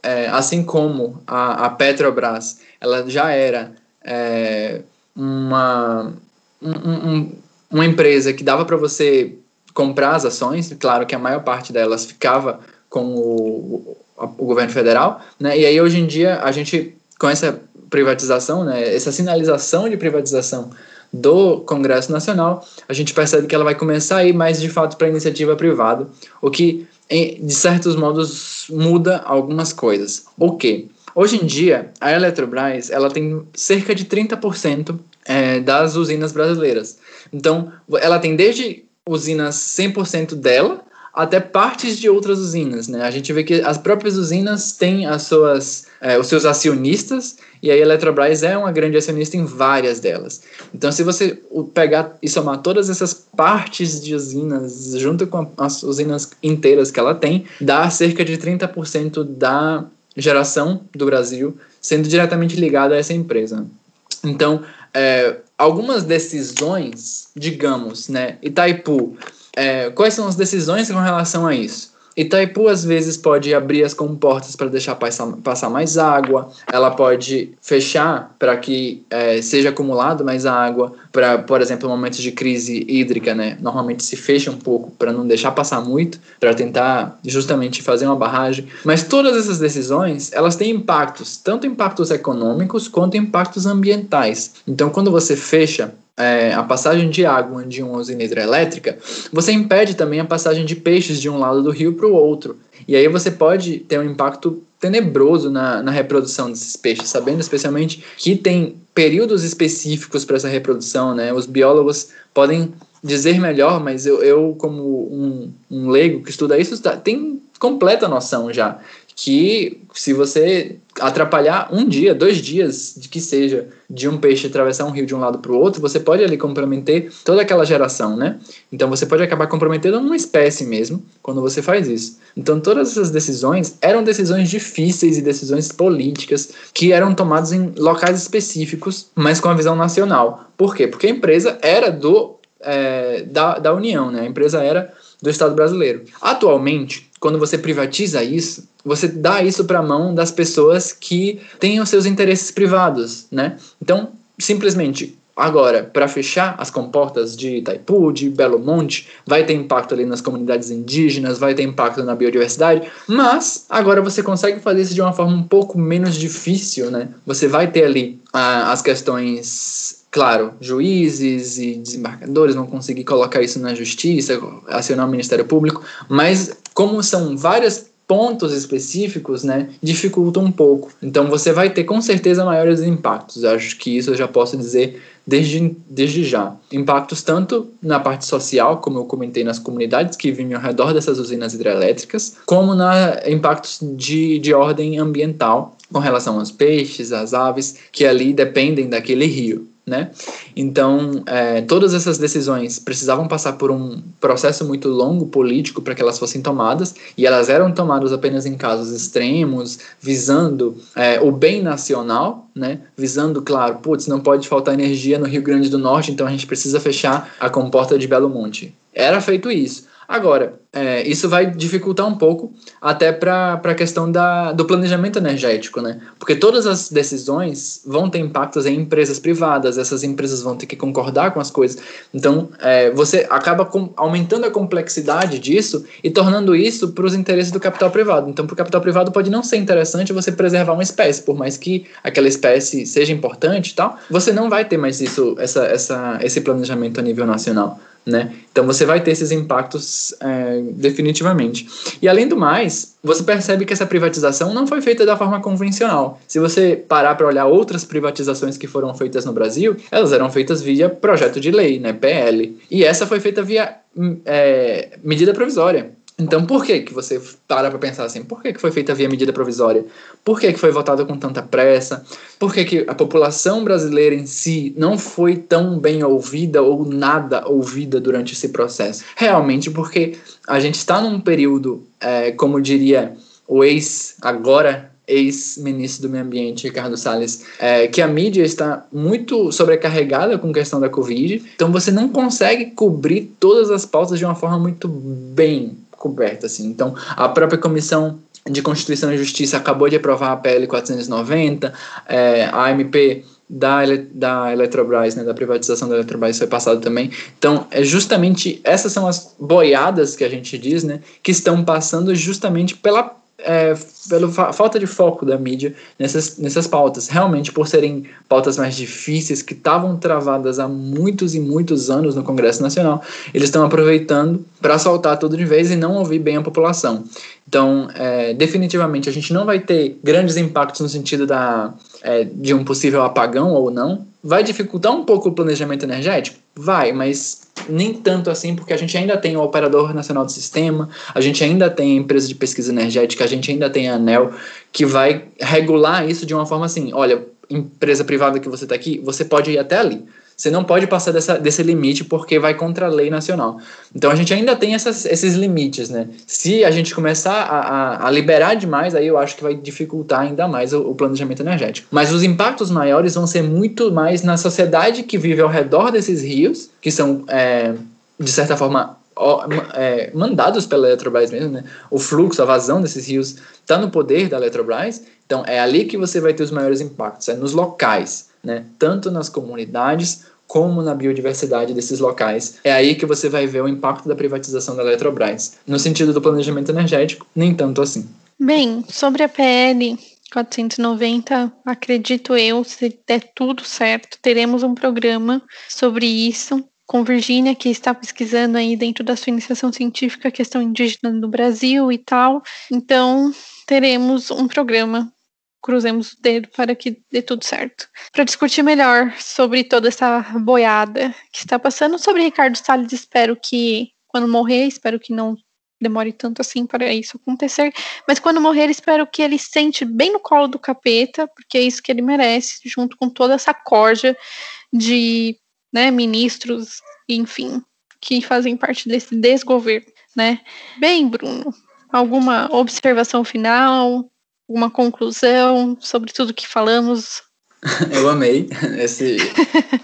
é, assim como a, a, Petrobras, ela já era é, uma, um, um, uma empresa que dava para você comprar as ações, claro que a maior parte delas ficava com o, o governo federal, né? E aí hoje em dia a gente com essa privatização, né, essa sinalização de privatização do Congresso Nacional, a gente percebe que ela vai começar a ir mais de fato para a iniciativa privada, o que de certos modos muda algumas coisas. O que hoje em dia a Eletrobras ela tem cerca de 30% é, das usinas brasileiras. Então ela tem desde usinas 100% dela até partes de outras usinas, né? A gente vê que as próprias usinas têm as suas, é, os seus acionistas e a Eletrobras é uma grande acionista em várias delas. Então, se você pegar e somar todas essas partes de usinas junto com as usinas inteiras que ela tem, dá cerca de 30% da geração do Brasil sendo diretamente ligada a essa empresa. Então, é, algumas decisões, digamos, né, Itaipu é, quais são as decisões com relação a isso? Itaipu às vezes pode abrir as comportas para deixar passar, mais água, ela pode fechar para que é, seja acumulado mais água, para, por exemplo, momentos de crise hídrica, né? Normalmente se fecha um pouco para não deixar passar muito, para tentar justamente fazer uma barragem. Mas todas essas decisões, elas têm impactos, tanto impactos econômicos quanto impactos ambientais. Então, quando você fecha é, a passagem de água de uma usina hidrelétrica, você impede também a passagem de peixes de um lado do rio para o outro. E aí você pode ter um impacto tenebroso na, na reprodução desses peixes, sabendo especialmente que tem períodos específicos para essa reprodução, né? Os biólogos podem dizer melhor, mas eu, eu como um, um leigo que estuda isso, tá, tem completa noção já que se você atrapalhar um dia, dois dias, de que seja, de um peixe atravessar um rio de um lado para o outro, você pode ali comprometer toda aquela geração, né? Então você pode acabar comprometendo uma espécie mesmo quando você faz isso. Então todas essas decisões eram decisões difíceis e decisões políticas que eram tomadas em locais específicos, mas com a visão nacional. Por quê? Porque a empresa era do é, da, da União, né? A empresa era do Estado brasileiro. Atualmente, quando você privatiza isso, você dá isso para a mão das pessoas que têm os seus interesses privados, né? Então, simplesmente Agora, para fechar as comportas de Itaipu, de Belo Monte, vai ter impacto ali nas comunidades indígenas, vai ter impacto na biodiversidade, mas agora você consegue fazer isso de uma forma um pouco menos difícil, né? Você vai ter ali ah, as questões claro, juízes e desembargadores vão conseguir colocar isso na justiça, acionar o Ministério Público, mas como são várias pontos específicos, né, dificulta um pouco. Então você vai ter com certeza maiores impactos. Acho que isso eu já posso dizer desde, desde já. Impactos tanto na parte social, como eu comentei nas comunidades que vivem ao redor dessas usinas hidrelétricas, como na impactos de, de ordem ambiental com relação aos peixes, às aves, que ali dependem daquele rio né? Então, é, todas essas decisões precisavam passar por um processo muito longo político para que elas fossem tomadas, e elas eram tomadas apenas em casos extremos, visando é, o bem nacional, né? Visando, claro, putz, não pode faltar energia no Rio Grande do Norte, então a gente precisa fechar a comporta de Belo Monte. Era feito isso. Agora, é, isso vai dificultar um pouco até para a questão da, do planejamento energético, né? Porque todas as decisões vão ter impactos em empresas privadas, essas empresas vão ter que concordar com as coisas. Então, é, você acaba com, aumentando a complexidade disso e tornando isso para os interesses do capital privado. Então, para o capital privado pode não ser interessante você preservar uma espécie, por mais que aquela espécie seja importante e tal, você não vai ter mais isso, essa, essa, esse planejamento a nível nacional. Né? Então você vai ter esses impactos é, definitivamente. E além do mais, você percebe que essa privatização não foi feita da forma convencional. Se você parar para olhar outras privatizações que foram feitas no Brasil, elas eram feitas via projeto de lei, né, PL. E essa foi feita via hum, é, medida provisória. Então, por que que você para para pensar assim? Por que que foi feita via medida provisória? Por que que foi votada com tanta pressa? Por que que a população brasileira em si não foi tão bem ouvida ou nada ouvida durante esse processo? Realmente porque a gente está num período, é, como diria o ex agora ex-ministro do Meio Ambiente, Ricardo Salles, é, que a mídia está muito sobrecarregada com questão da Covid, então você não consegue cobrir todas as pautas de uma forma muito bem coberta, assim. Então, a própria comissão de Constituição e Justiça acabou de aprovar a PL 490, é, a MP da, da Eletrobras, né, da privatização da Eletrobras foi passado também. Então, é justamente essas são as boiadas que a gente diz, né, que estão passando justamente pela é, pela fa falta de foco da mídia nessas, nessas pautas. Realmente, por serem pautas mais difíceis, que estavam travadas há muitos e muitos anos no Congresso Nacional, eles estão aproveitando para soltar tudo de vez e não ouvir bem a população. Então, é, definitivamente, a gente não vai ter grandes impactos no sentido da, é, de um possível apagão ou não. Vai dificultar um pouco o planejamento energético? Vai, mas nem tanto assim, porque a gente ainda tem o Operador Nacional do Sistema, a gente ainda tem a empresa de pesquisa energética, a gente ainda tem a ANEL, que vai regular isso de uma forma assim: olha, empresa privada que você está aqui, você pode ir até ali. Você não pode passar dessa, desse limite porque vai contra a lei nacional. Então a gente ainda tem essas, esses limites, né? Se a gente começar a, a, a, liberar demais, aí eu acho que vai dificultar ainda mais o, o, planejamento energético. Mas os impactos maiores vão ser muito mais na sociedade que vive ao redor desses rios, que são, é, de certa forma, é, mandados pela Eletrobras mesmo, né? O fluxo, a vazão desses rios está no poder da Eletrobras. Então é ali que você vai ter os maiores impactos, é nos locais né? tanto nas comunidades como na biodiversidade desses locais. É aí que você vai ver o impacto da privatização da Eletrobras. No sentido do planejamento energético, nem tanto assim. Bem, sobre a PL 490, acredito eu, se der tudo certo, teremos um programa sobre isso com Virgínia, que está pesquisando aí dentro da sua iniciação científica a questão indígena no Brasil e tal. Então, teremos um programa cruzemos o dedo para que dê tudo certo. Para discutir melhor sobre toda essa boiada que está passando, sobre Ricardo Salles, espero que quando morrer, espero que não demore tanto assim para isso acontecer, mas quando morrer, espero que ele sente bem no colo do capeta, porque é isso que ele merece, junto com toda essa corja de né, ministros, enfim, que fazem parte desse desgoverno, né? Bem, Bruno, alguma observação final? Uma conclusão sobre tudo que falamos? [LAUGHS] Eu amei esse,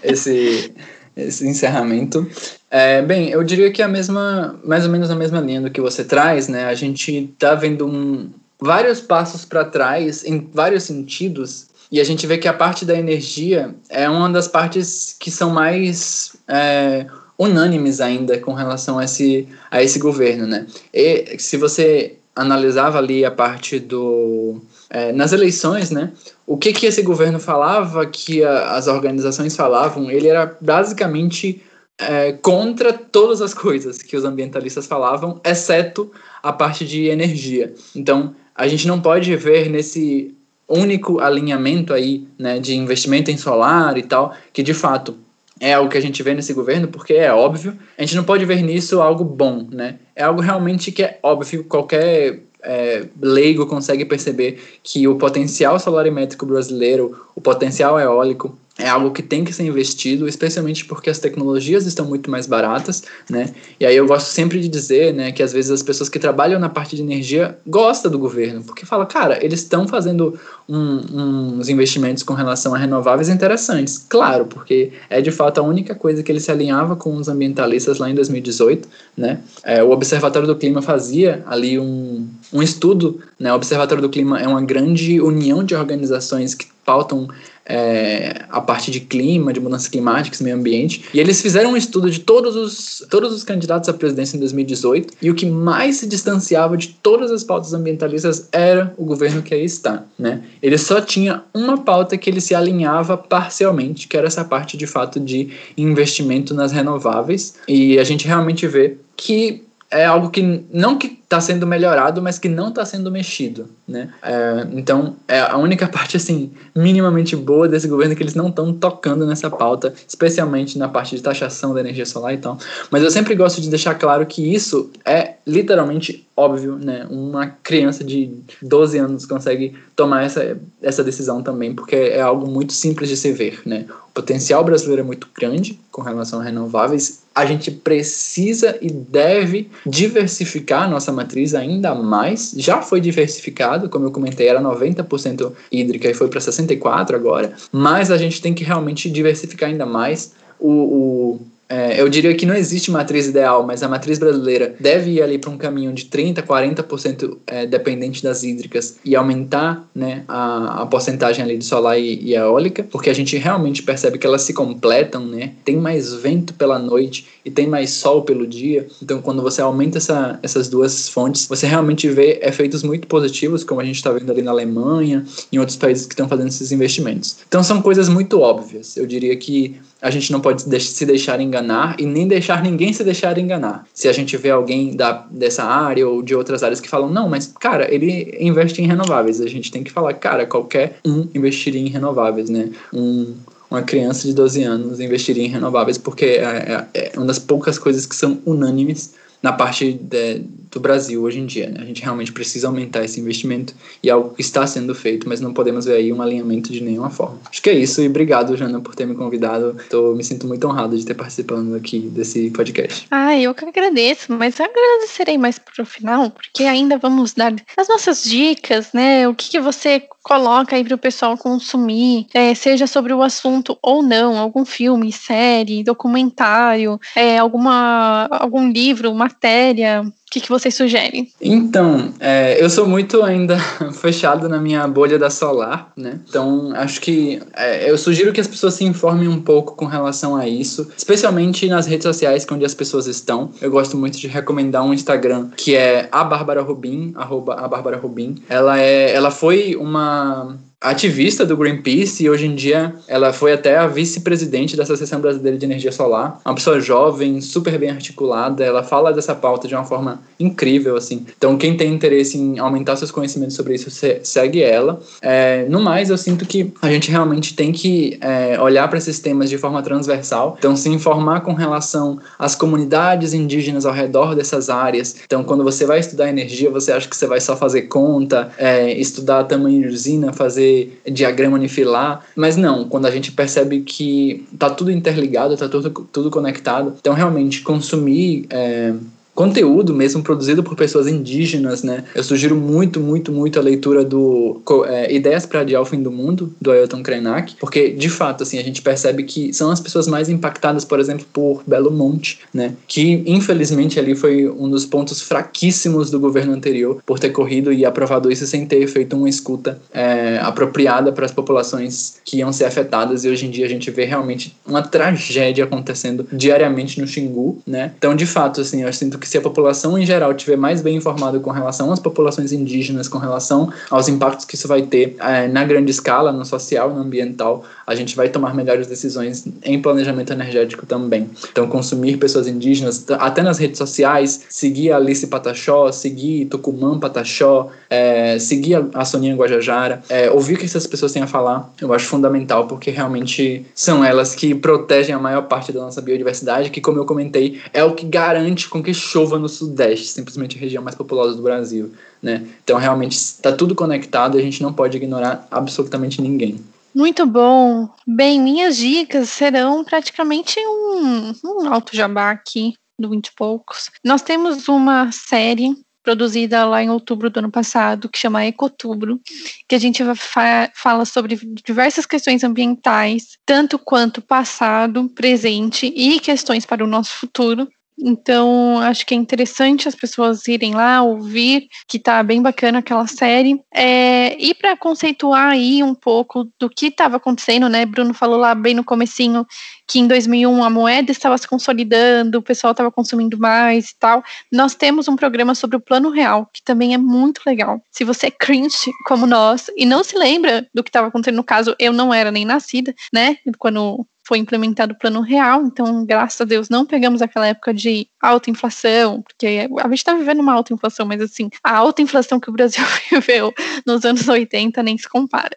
esse, esse encerramento. É, bem, eu diria que a mesma, mais ou menos na mesma linha do que você traz, né? A gente tá vendo um, vários passos para trás em vários sentidos e a gente vê que a parte da energia é uma das partes que são mais é, unânimes ainda com relação a esse, a esse governo, né? E se você analisava ali a parte do é, nas eleições, né? O que que esse governo falava, que a, as organizações falavam, ele era basicamente é, contra todas as coisas que os ambientalistas falavam, exceto a parte de energia. Então, a gente não pode ver nesse único alinhamento aí, né, de investimento em solar e tal, que de fato é algo que a gente vê nesse governo, porque é óbvio. A gente não pode ver nisso algo bom, né? É algo realmente que é óbvio, qualquer é, leigo consegue perceber que o potencial solarimétrico brasileiro, o potencial eólico, é algo que tem que ser investido, especialmente porque as tecnologias estão muito mais baratas, né? E aí eu gosto sempre de dizer, né, que às vezes as pessoas que trabalham na parte de energia gostam do governo, porque fala, cara, eles estão fazendo um, uns investimentos com relação a renováveis interessantes. Claro, porque é de fato a única coisa que ele se alinhava com os ambientalistas lá em 2018, né? É, o Observatório do Clima fazia ali um, um estudo, né? O Observatório do Clima é uma grande união de organizações que pautam é, a parte de clima, de mudanças climáticas, meio ambiente. E eles fizeram um estudo de todos os, todos os candidatos à presidência em 2018 e o que mais se distanciava de todas as pautas ambientalistas era o governo que aí está, né? Ele só tinha uma pauta que ele se alinhava parcialmente, que era essa parte de fato de investimento nas renováveis. E a gente realmente vê que é algo que não que está sendo melhorado, mas que não está sendo mexido, né? É, então, é a única [LAUGHS] parte, assim, minimamente boa desse governo é que eles não estão tocando nessa pauta, especialmente na parte de taxação da energia solar e tal. Mas eu sempre gosto de deixar claro que isso é literalmente óbvio, né? Uma criança de 12 anos consegue tomar essa, essa decisão também, porque é algo muito simples de se ver, né? O potencial brasileiro é muito grande com relação a renováveis. A gente precisa e deve diversificar a nossa matriz ainda mais. Já foi diversificado, como eu comentei, era 90% hídrica e foi para 64% agora. Mas a gente tem que realmente diversificar ainda mais. o, o é, eu diria que não existe matriz ideal, mas a matriz brasileira deve ir ali para um caminho de 30%, 40% é, dependente das hídricas e aumentar né, a, a porcentagem ali de solar e, e, eólica, porque a gente realmente percebe que elas se completam, né? Tem mais vento pela noite e tem mais sol pelo dia. Então, quando você aumenta essa, essas duas fontes, você realmente vê efeitos muito positivos, como a gente está vendo ali na Alemanha em outros países que estão fazendo esses investimentos. Então, são coisas muito óbvias. Eu diria que a gente não pode se deixar enganar e nem deixar ninguém se deixar enganar. Se a gente vê alguém da, dessa área ou de outras áreas que falam, não, mas cara, ele investe em renováveis, a gente tem que falar, cara, qualquer um investiria em renováveis, né? Um, uma criança de 12 anos investiria em renováveis porque é, é, é uma das poucas coisas que são unânimes na parte de, do Brasil hoje em dia. Né? A gente realmente precisa aumentar esse investimento e algo que está sendo feito, mas não podemos ver aí um alinhamento de nenhuma forma. Acho que é isso e obrigado, Jana, por ter me convidado. Tô, me sinto muito honrado de ter participado aqui desse podcast. Ah, eu que agradeço, mas agradecerei mais para o final, porque ainda vamos dar as nossas dicas, né? O que, que você coloca aí para o pessoal consumir, é, seja sobre o assunto ou não, algum filme, série, documentário, é, alguma, algum livro, matéria, o que, que vocês sugerem? Então, é, eu sou muito ainda [LAUGHS] fechado na minha bolha da Solar, né? Então, acho que é, eu sugiro que as pessoas se informem um pouco com relação a isso, especialmente nas redes sociais onde as pessoas estão. Eu gosto muito de recomendar um Instagram que é a Bárbara Rubin, arroba a Bárbara Rubin. Ela, é, ela foi uma ativista do Greenpeace e hoje em dia ela foi até a vice-presidente da Associação Brasileira de Energia Solar. Uma pessoa jovem, super bem articulada, ela fala dessa pauta de uma forma incrível, assim. Então, quem tem interesse em aumentar seus conhecimentos sobre isso, segue ela. É, no mais, eu sinto que a gente realmente tem que é, olhar para esses temas de forma transversal. Então, se informar com relação às comunidades indígenas ao redor dessas áreas. Então, quando você vai estudar energia, você acha que você vai só fazer conta, é, estudar tamanho de usina, fazer diagrama unifilar, mas não, quando a gente percebe que tá tudo interligado, tá tudo, tudo conectado, então realmente consumir é, conteúdo mesmo produzido por pessoas indígenas, né? Eu sugiro muito, muito, muito a leitura do é, Ideias para Adiar o Fim do Mundo, do Ailton Krenak, porque, de fato, assim, a gente percebe que são as pessoas mais impactadas, por exemplo, por Belo Monte, né? Que, infelizmente, ali foi um dos pontos fraquíssimos do governo anterior, por ter corrido e aprovado isso sem ter feito uma escuta é, apropriada para as populações que iam ser afetadas, e hoje em dia a gente vê realmente uma tragédia acontecendo diariamente no Xingu, né? Então, de fato, assim, eu sinto que se a população em geral tiver mais bem informada com relação às populações indígenas, com relação aos impactos que isso vai ter é, na grande escala, no social, no ambiental, a gente vai tomar melhores decisões em planejamento energético também. Então, consumir pessoas indígenas, até nas redes sociais, seguir a Alice Pataxó, seguir Tucumã Pataxó, é, seguir a, Soninha Guajajara, é, ouvir o que essas pessoas têm a falar, eu acho fundamental, porque realmente são elas que protegem a maior parte da nossa biodiversidade, que, como eu comentei, é o que garante com que chova no Sudeste, simplesmente a região mais populosa do Brasil. Né? Então, realmente, está tudo conectado a gente não pode ignorar absolutamente ninguém. Muito bom. Bem, minhas dicas serão praticamente um, um alto jabá aqui do 20 e poucos. Nós temos uma série produzida lá em outubro do ano passado, que chama Ecotubro, que a gente fa fala sobre diversas questões ambientais, tanto quanto passado, presente e questões para o nosso futuro. Então, acho que é interessante as pessoas irem lá ouvir, que tá bem bacana aquela série. É, e para conceituar aí um pouco do que estava acontecendo, né? Bruno falou lá bem no comecinho que em 2001 a moeda estava se consolidando, o pessoal estava consumindo mais e tal. Nós temos um programa sobre o Plano Real, que também é muito legal. Se você é cringe como nós e não se lembra do que estava acontecendo no caso, eu não era nem nascida, né? Quando foi implementado o plano real, então, graças a Deus, não pegamos aquela época de alta inflação, porque a gente está vivendo uma alta inflação, mas assim, a alta inflação que o Brasil [LAUGHS] viveu nos anos 80 nem se compara.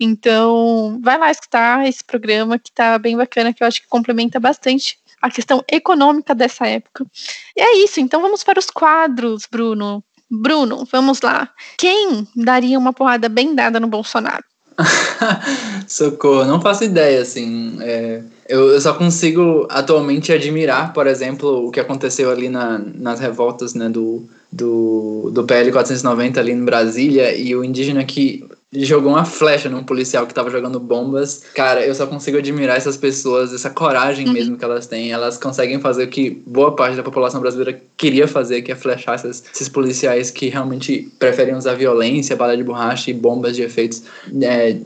Então, vai lá escutar esse programa que está bem bacana, que eu acho que complementa bastante a questão econômica dessa época. E é isso, então vamos para os quadros, Bruno. Bruno, vamos lá. Quem daria uma porrada bem dada no Bolsonaro? [LAUGHS] Socorro, não faço ideia, assim. É, eu, eu, só consigo atualmente admirar, por exemplo, o que aconteceu ali na, nas revoltas né, do, do, do PL 490 ali em Brasília e o indígena que jogou uma flecha num policial que tava jogando bombas. Cara, eu só consigo admirar essas pessoas, essa coragem uhum. mesmo que elas têm. Elas conseguem fazer o que boa parte da população brasileira queria fazer, que é flechar esses, esses policiais que realmente preferem usar violência, bala de borracha e bombas de efeitos é,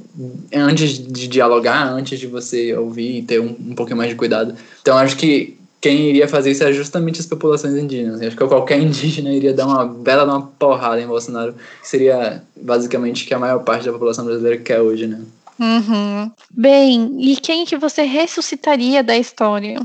antes de dialogar, antes de você ouvir e ter um, um pouquinho mais de cuidado. Então, acho que quem iria fazer isso é justamente as populações indígenas. acho que qualquer [LAUGHS] indígena iria dar uma bela uma porrada em Bolsonaro, que seria basicamente que a maior parte da população brasileira quer hoje, né? Uhum. Bem, e quem que você ressuscitaria da história?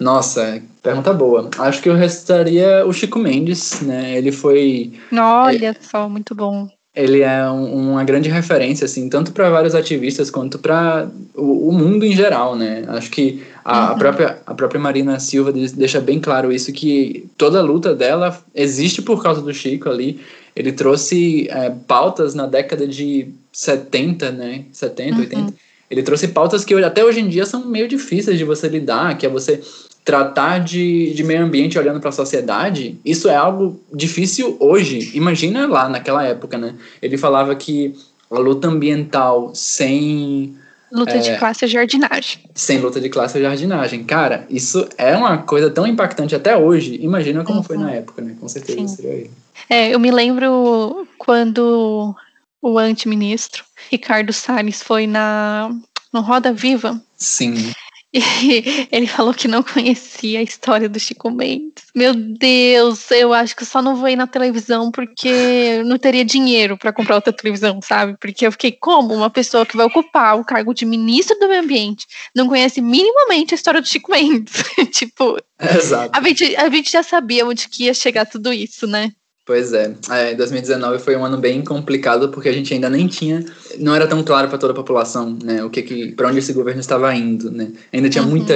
Nossa, pergunta boa. Acho que eu ressuscitaria o Chico Mendes, né? Ele foi. Olha é, só, muito bom. Ele é um, uma grande referência, assim, tanto para vários ativistas quanto para o, o, mundo em geral, né? Acho que a, uhum. própria, a própria Marina Silva deixa bem claro isso, que toda a luta dela existe por causa do Chico ali. Ele trouxe é, pautas na década de 70, né? 70, uhum. 80. Ele trouxe pautas que até hoje em dia são meio difíceis de você lidar, que é você tratar de, de meio ambiente olhando para a sociedade. Isso é algo difícil hoje. Imagina lá naquela época, né? Ele falava que a luta ambiental sem Luta é, de classe é jardinagem. Sem luta de classe é jardinagem. Cara, isso é uma coisa tão impactante até hoje. Imagina como uhum. foi na uhum. época, né? Com certeza Sim. seria ele. É, eu me lembro quando o antiministro Ricardo Salles foi na no Roda Viva. Sim. E [LAUGHS] ele falou que não conhecia a história do Chico Mendes. Meu Deus, eu acho que só não vou ir na televisão porque não teria dinheiro para comprar outra televisão, sabe? Porque eu fiquei como uma pessoa que vai ocupar o cargo de ministro do meio ambiente não conhece minimamente a história do Chico Mendes. [LAUGHS] tipo, Exato. A gente, a gente já sabia onde que ia chegar tudo isso, né? Pois é. é, 2019 foi um ano bem complicado porque a gente ainda nem tinha, não era tão claro para toda a população, né, o que que, para onde esse governo estava indo, né. Ainda tinha uhum. muita,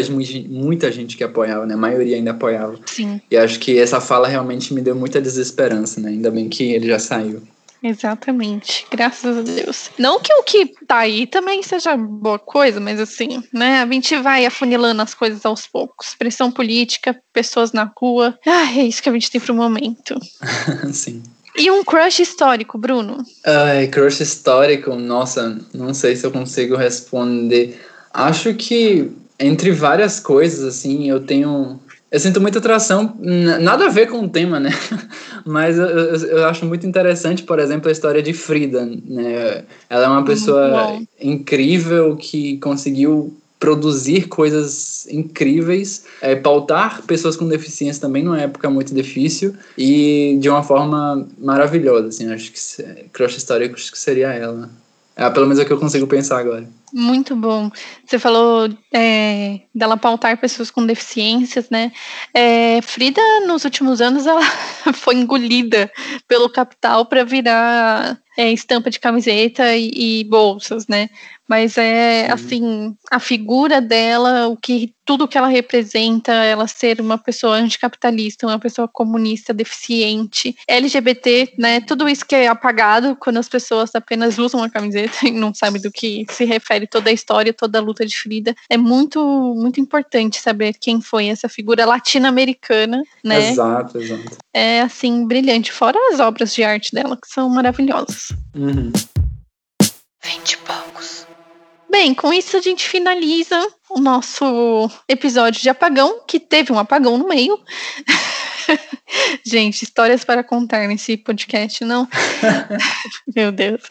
muita gente que apoiava, né, a maioria ainda apoiava. Sim. E acho que essa fala realmente me deu muita desesperança, né. Ainda bem que ele já saiu. Exatamente, graças a Deus. Não que o que tá aí também seja boa coisa, mas assim, né? A gente vai afunilando as coisas aos poucos. Pressão política, pessoas na rua. Ah, é isso que a gente tem pro momento. [LAUGHS] Sim. E um crush histórico, Bruno? Ai, crush histórico, nossa, não sei se eu consigo responder. Acho que entre várias coisas, assim, eu tenho eu sinto muita atração, nada a ver com o tema, né? [LAUGHS] Mas eu, eu, eu, acho muito interessante, por exemplo, a história de Frida, né? Ela é uma pessoa incrível que conseguiu produzir coisas incríveis, é, pautar pessoas com deficiência também numa época muito difícil e de uma forma maravilhosa, assim, acho que crush histórico acho que seria ela. É, pelo menos é o que eu consigo pensar agora. Muito bom. Você falou é, dela pautar pessoas com deficiências, né? É, Frida, nos últimos anos, ela [LAUGHS] foi engolida pelo capital para virar é, estampa de camiseta e, e, bolsas, né? Mas é Sim. assim, a figura dela, o que tudo que ela representa, ela ser uma pessoa anticapitalista, uma pessoa comunista, deficiente, LGBT, né? Tudo isso que é apagado quando as pessoas apenas usam a camiseta [LAUGHS] e não sabem do que se refere toda a história, toda a luta de Frida. É muito, muito importante saber quem foi essa figura latino-americana, né? Exato, exato. É assim, brilhante, fora as obras de arte dela, que são maravilhosas. Uhum. Vinte poucos. Bem, com isso a gente finaliza o nosso episódio de apagão, que teve um apagão no meio. [LAUGHS] Gente, histórias para contar nesse podcast, não? [LAUGHS] Meu Deus.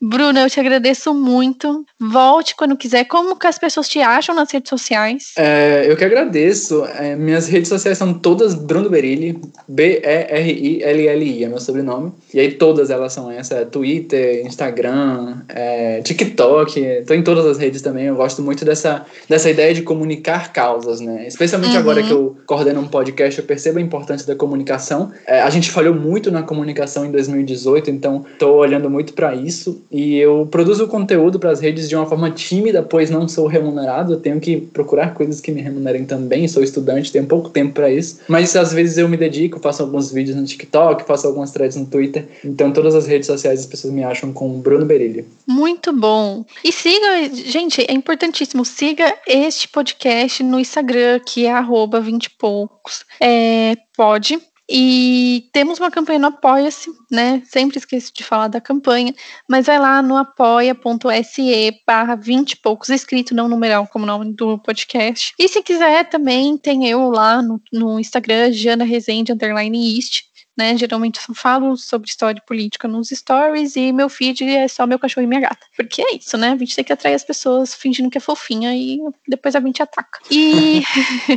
Bruna, eu te agradeço muito. Volte quando quiser. Como que as pessoas te acham nas redes sociais? É, eu que agradeço. É, minhas redes sociais são todas Bruno Berilli, B-E-R-I-L-L-I, é meu sobrenome. E aí todas elas são essa, Twitter, Instagram, é, TikTok, tô em todas as redes também. Eu gosto muito dessa, dessa ideia de comunicar causas, né? Especialmente uhum. agora que eu coordeno um podcast, eu percebo a importância da comunicação. É, a gente falhou muito na comunicação em 2018, então estou olhando muito para isso. E eu produzo conteúdo para as redes de uma forma tímida, pois não sou remunerado. Eu tenho que procurar coisas que me remunerem também. Sou estudante, tenho pouco tempo para isso. Mas às vezes eu me dedico, faço alguns vídeos no TikTok, faço algumas threads no Twitter. Então, todas as redes sociais as pessoas me acham com Bruno Berilho. Muito bom. E siga, gente, é importantíssimo, siga este podcast no Instagram, que é arroba 20 poucos. É, pode. E temos uma campanha no Apoia-se, né? Sempre esqueço de falar da campanha, mas vai lá no apoia.se barra 20 e poucos, escrito, não numeral, como nome do podcast. E se quiser, também tem eu lá no, no Instagram, Jana Rezende, underline East né? Geralmente eu falo sobre história política nos stories e meu feed é só meu cachorro e minha gata. Porque é isso, né? A gente tem que atrair as pessoas fingindo que é fofinha e depois a gente ataca. E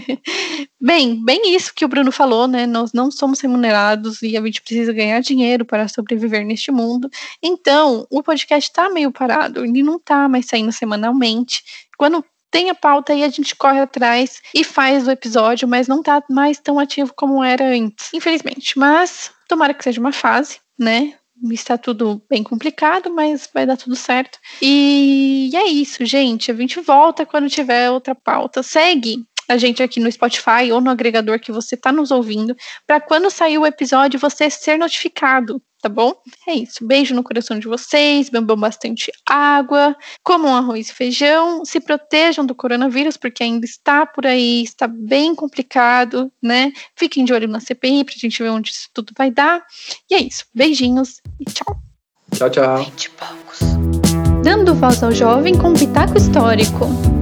[LAUGHS] bem, bem isso que o Bruno falou, né? Nós não somos remunerados e a gente precisa ganhar dinheiro para sobreviver neste mundo. Então, o podcast tá meio parado, ele não tá mais saindo semanalmente. Quando tem a pauta e a gente corre atrás e faz o episódio, mas não tá mais tão ativo como era antes, infelizmente. Mas tomara que seja uma fase, né? Está tudo bem complicado, mas vai dar tudo certo. E é isso, gente. A gente volta quando tiver outra pauta. Segue a gente aqui no Spotify ou no agregador que você está nos ouvindo, para quando sair o episódio você ser notificado tá bom? É isso. Beijo no coração de vocês, bebam bastante água, comam arroz e feijão, se protejam do coronavírus, porque ainda está por aí, está bem complicado, né? Fiquem de olho na CPI pra gente ver onde isso tudo vai dar. E é isso. Beijinhos e tchau. Tchau, tchau. Dando voz ao jovem com pitaco histórico.